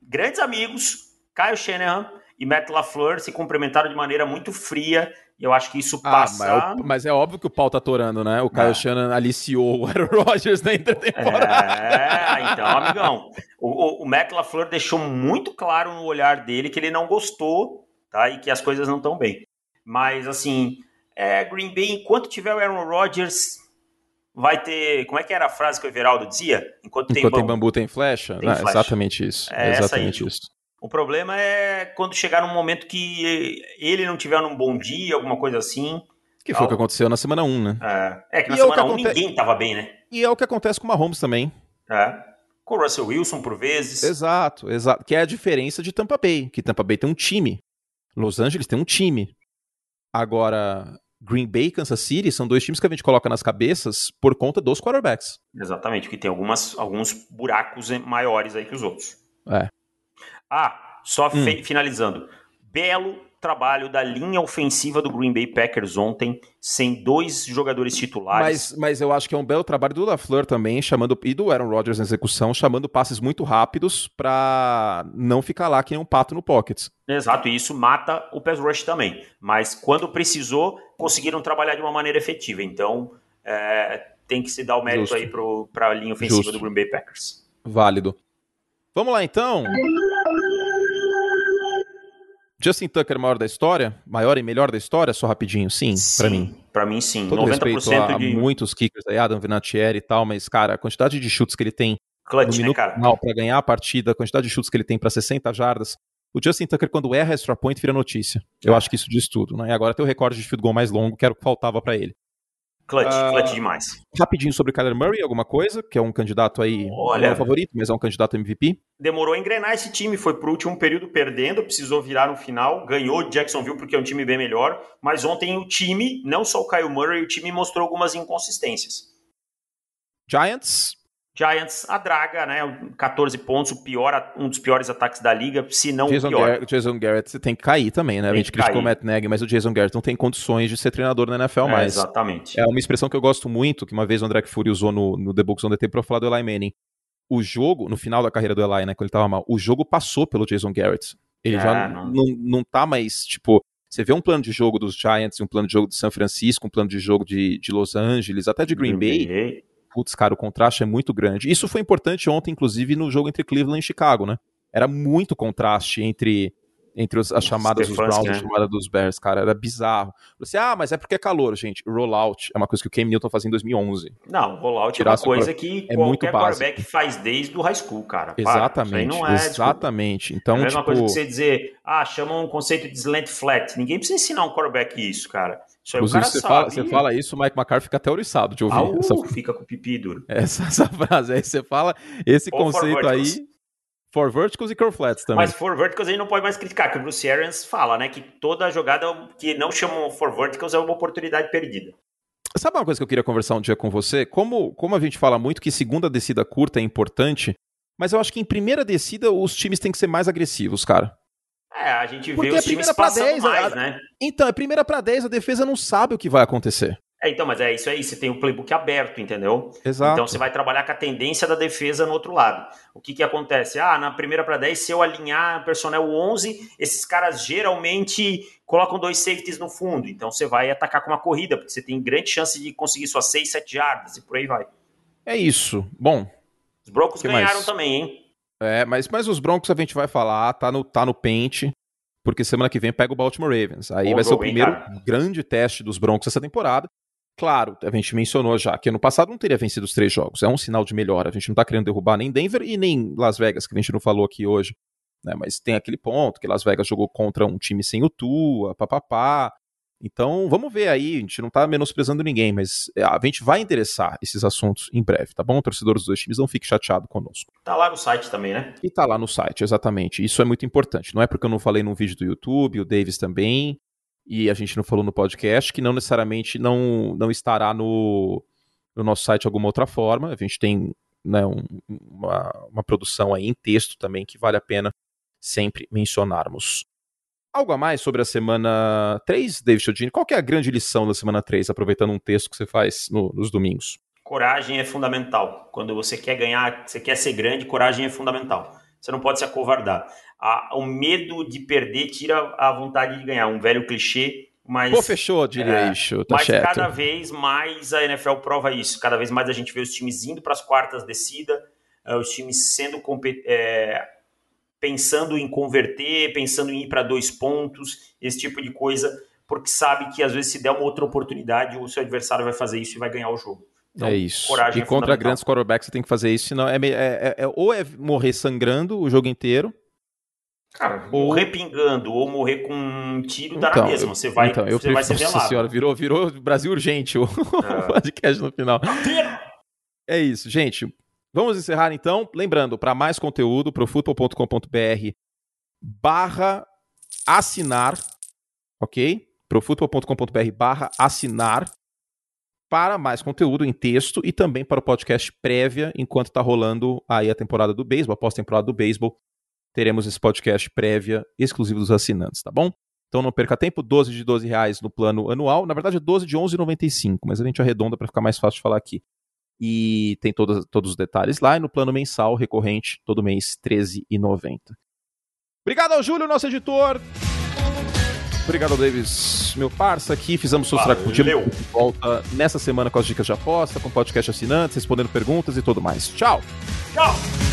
grandes amigos, Kyle Shanahan e Matt LaFleur se cumprimentaram de maneira muito fria eu acho que isso passa. Ah, mas, é, mas, é óbvio que o pau tá atorando, né? O Kyle é. Shannon aliciou o Aaron Rodgers na intertemporada. É, então, amigão. O, o, o Mac LaFleur deixou muito claro no olhar dele que ele não gostou, tá? E que as coisas não estão bem. Mas, assim, é, Green Bay, enquanto tiver o Aaron Rodgers, vai ter. Como é que era a frase que o Everaldo dizia? Enquanto tem, enquanto bambu, tem bambu, tem flecha? Tem flecha. Exatamente isso. É exatamente isso. O problema é quando chegar num momento que ele não tiver num bom dia, alguma coisa assim. Que foi o que aconteceu na semana 1, né? É, é que na e semana é 1 aconte... ninguém tava bem, né? E é o que acontece com o Mahomes também. É. Com o Russell Wilson, por vezes. Exato, exato. Que é a diferença de Tampa Bay. Que Tampa Bay tem um time. Los Angeles tem um time. Agora, Green Bay e Kansas City são dois times que a gente coloca nas cabeças por conta dos quarterbacks. Exatamente, que tem algumas, alguns buracos maiores aí que os outros. É. Ah, só hum. finalizando. Belo trabalho da linha ofensiva do Green Bay Packers ontem, sem dois jogadores titulares. Mas, mas eu acho que é um belo trabalho do LaFleur também, chamando e do Aaron Rodgers na execução, chamando passes muito rápidos para não ficar lá que nem um pato no pocket. Exato, e isso mata o pass rush também. Mas quando precisou, conseguiram trabalhar de uma maneira efetiva. Então, é, tem que se dar o mérito Justo. aí para a linha ofensiva Justo. do Green Bay Packers. Válido. Vamos lá então. Justin Tucker maior da história? Maior e melhor da história? Só rapidinho, sim, sim para mim. Para mim, sim. Todo 90% respeito a de... muitos kickers aí, Adam Vinatieri e tal, mas, cara, a quantidade de chutes que ele tem Clutch, no né, cara? para ganhar a partida, a quantidade de chutes que ele tem para 60 jardas. O Justin Tucker, quando erra extra point, vira notícia. Eu é. acho que isso diz tudo, né? E agora tem o recorde de field goal mais longo, que era o que faltava para ele. Clutch, uh, clutch demais. Rapidinho sobre Kyler Murray, alguma coisa? Que é um candidato aí, Olha, não é o favorito, mas é um candidato MVP. Demorou a engrenar esse time, foi pro último período perdendo, precisou virar no final, ganhou Jacksonville porque é um time bem melhor, mas ontem o time, não só o Kyle Murray, o time mostrou algumas inconsistências. Giants, Giants, a draga, né? 14 pontos, o pior, um dos piores ataques da liga, se não Jason o pior. Garrett, Jason Garrett tem que cair também, né? Tem a gente criticou o Matt Nagy, mas o Jason Garrett não tem condições de ser treinador na NFL é, mais. Exatamente. É uma expressão que eu gosto muito, que uma vez o André Fury usou no, no The Books on the Tape pra falar do Eli Manning. O jogo, no final da carreira do Eli, né, quando ele tava mal, o jogo passou pelo Jason Garrett. Ele é, já não... Não, não tá mais, tipo, você vê um plano de jogo dos Giants, um plano de jogo de São Francisco, um plano de jogo de, de Los Angeles, até de Green, Green Bay. Bay putz, cara, o contraste é muito grande. Isso foi importante ontem, inclusive, no jogo entre Cleveland e Chicago, né? Era muito contraste entre entre os, as chamadas dos Browns e a né? chamada dos Bears, cara, era bizarro. Você, ah, mas é porque é calor, gente. Rollout é uma coisa que o Cam Newton fazia em 2011. Não, rollout Tirar é uma coisa que é qualquer quarterback faz desde o high school, cara. Exatamente, é, exatamente. Então, é a mesma tipo... coisa que você dizer, ah, chama um conceito de slant flat. Ninguém precisa ensinar um quarterback isso, cara. Isso aí Inclusive, você, fala, você fala isso, o Mike McCarthy fica até oriçado de ouvir. Ah, essa... fica com o pipi duro. Essa, essa frase aí, você fala esse Ou conceito aí... For verticals e curl flats também. Mas for verticals a gente não pode mais criticar, que o Bruce Arians fala, né, que toda jogada que não chamam for verticals é uma oportunidade perdida. Sabe uma coisa que eu queria conversar um dia com você? Como, como a gente fala muito que segunda descida curta é importante, mas eu acho que em primeira descida os times têm que ser mais agressivos, cara. É, a gente Porque vê os é times passando 10, mais, a... né? Então, é primeira para 10, a defesa não sabe o que vai acontecer. É, então, mas é isso aí, você tem o playbook aberto, entendeu? Exato. Então você vai trabalhar com a tendência da defesa no outro lado. O que que acontece? Ah, na primeira para 10, se eu alinhar o personnel 11, esses caras geralmente colocam dois safeties no fundo. Então você vai atacar com uma corrida, porque você tem grande chance de conseguir suas 6, 7 yardas e por aí vai. É isso. Bom. Os Broncos ganharam mais? também, hein? É, mas, mas os Broncos a gente vai falar, tá no, tá no pente, porque semana que vem pega o Baltimore Ravens. Aí Bom vai ser o primeiro grande teste dos Broncos essa temporada. Claro, a gente mencionou já que ano passado não teria vencido os três jogos. É um sinal de melhora. A gente não está querendo derrubar nem Denver e nem Las Vegas, que a gente não falou aqui hoje. Né? Mas tem aquele ponto que Las Vegas jogou contra um time sem o Tua, papapá. Então, vamos ver aí. A gente não está menosprezando ninguém, mas é, a gente vai interessar esses assuntos em breve, tá bom? Torcedores dos dois times, não fique chateado conosco. Tá lá no site também, né? E tá lá no site, exatamente. Isso é muito importante. Não é porque eu não falei num vídeo do YouTube, o Davis também e a gente não falou no podcast, que não necessariamente não, não estará no, no nosso site de alguma outra forma. A gente tem né, um, uma, uma produção aí em texto também que vale a pena sempre mencionarmos. Algo a mais sobre a semana 3, David Chodini? Qual é a grande lição da semana 3, aproveitando um texto que você faz no, nos domingos? Coragem é fundamental. Quando você quer ganhar, você quer ser grande, coragem é fundamental. Você não pode se acovardar. A, o medo de perder tira a vontade de ganhar. Um velho clichê, mas. Pô, fechou, diria é, isso. Tá mas certo. cada vez mais a NFL prova isso. Cada vez mais a gente vê os times indo para as quartas descida, uh, os times sendo é, pensando em converter, pensando em ir para dois pontos, esse tipo de coisa, porque sabe que às vezes se der uma outra oportunidade, o seu adversário vai fazer isso e vai ganhar o jogo. Então, é isso. e é contra grandes quarterbacks você tem que fazer isso, senão é, é, é, é, ou é morrer sangrando o jogo inteiro. Cara, ou... morrer pingando ou morrer com um tiro dá então, na mesma. Você vai, então, eu você vai ser velado. senhora, virou, virou Brasil urgente o é. podcast no final. É isso, gente. Vamos encerrar então. Lembrando, para mais conteúdo, profutbol.com.br barra assinar, ok? profutbol.com.br barra assinar para mais conteúdo em texto e também para o podcast prévia, enquanto está rolando aí a temporada do beisebol, a pós-temporada do beisebol, teremos esse podcast prévia exclusivo dos assinantes, tá bom? Então não perca tempo, 12 de 12 reais no plano anual, na verdade é 12 de 11,95, mas a gente arredonda para ficar mais fácil de falar aqui. E tem todos, todos os detalhes lá, e no plano mensal recorrente, todo mês, 13,90. Obrigado ao Júlio, nosso editor. Obrigado ao Davis, meu parça aqui. Fizemos o seu de volta nessa semana com as dicas de aposta, com podcast assinantes, respondendo perguntas e tudo mais. Tchau! Tchau!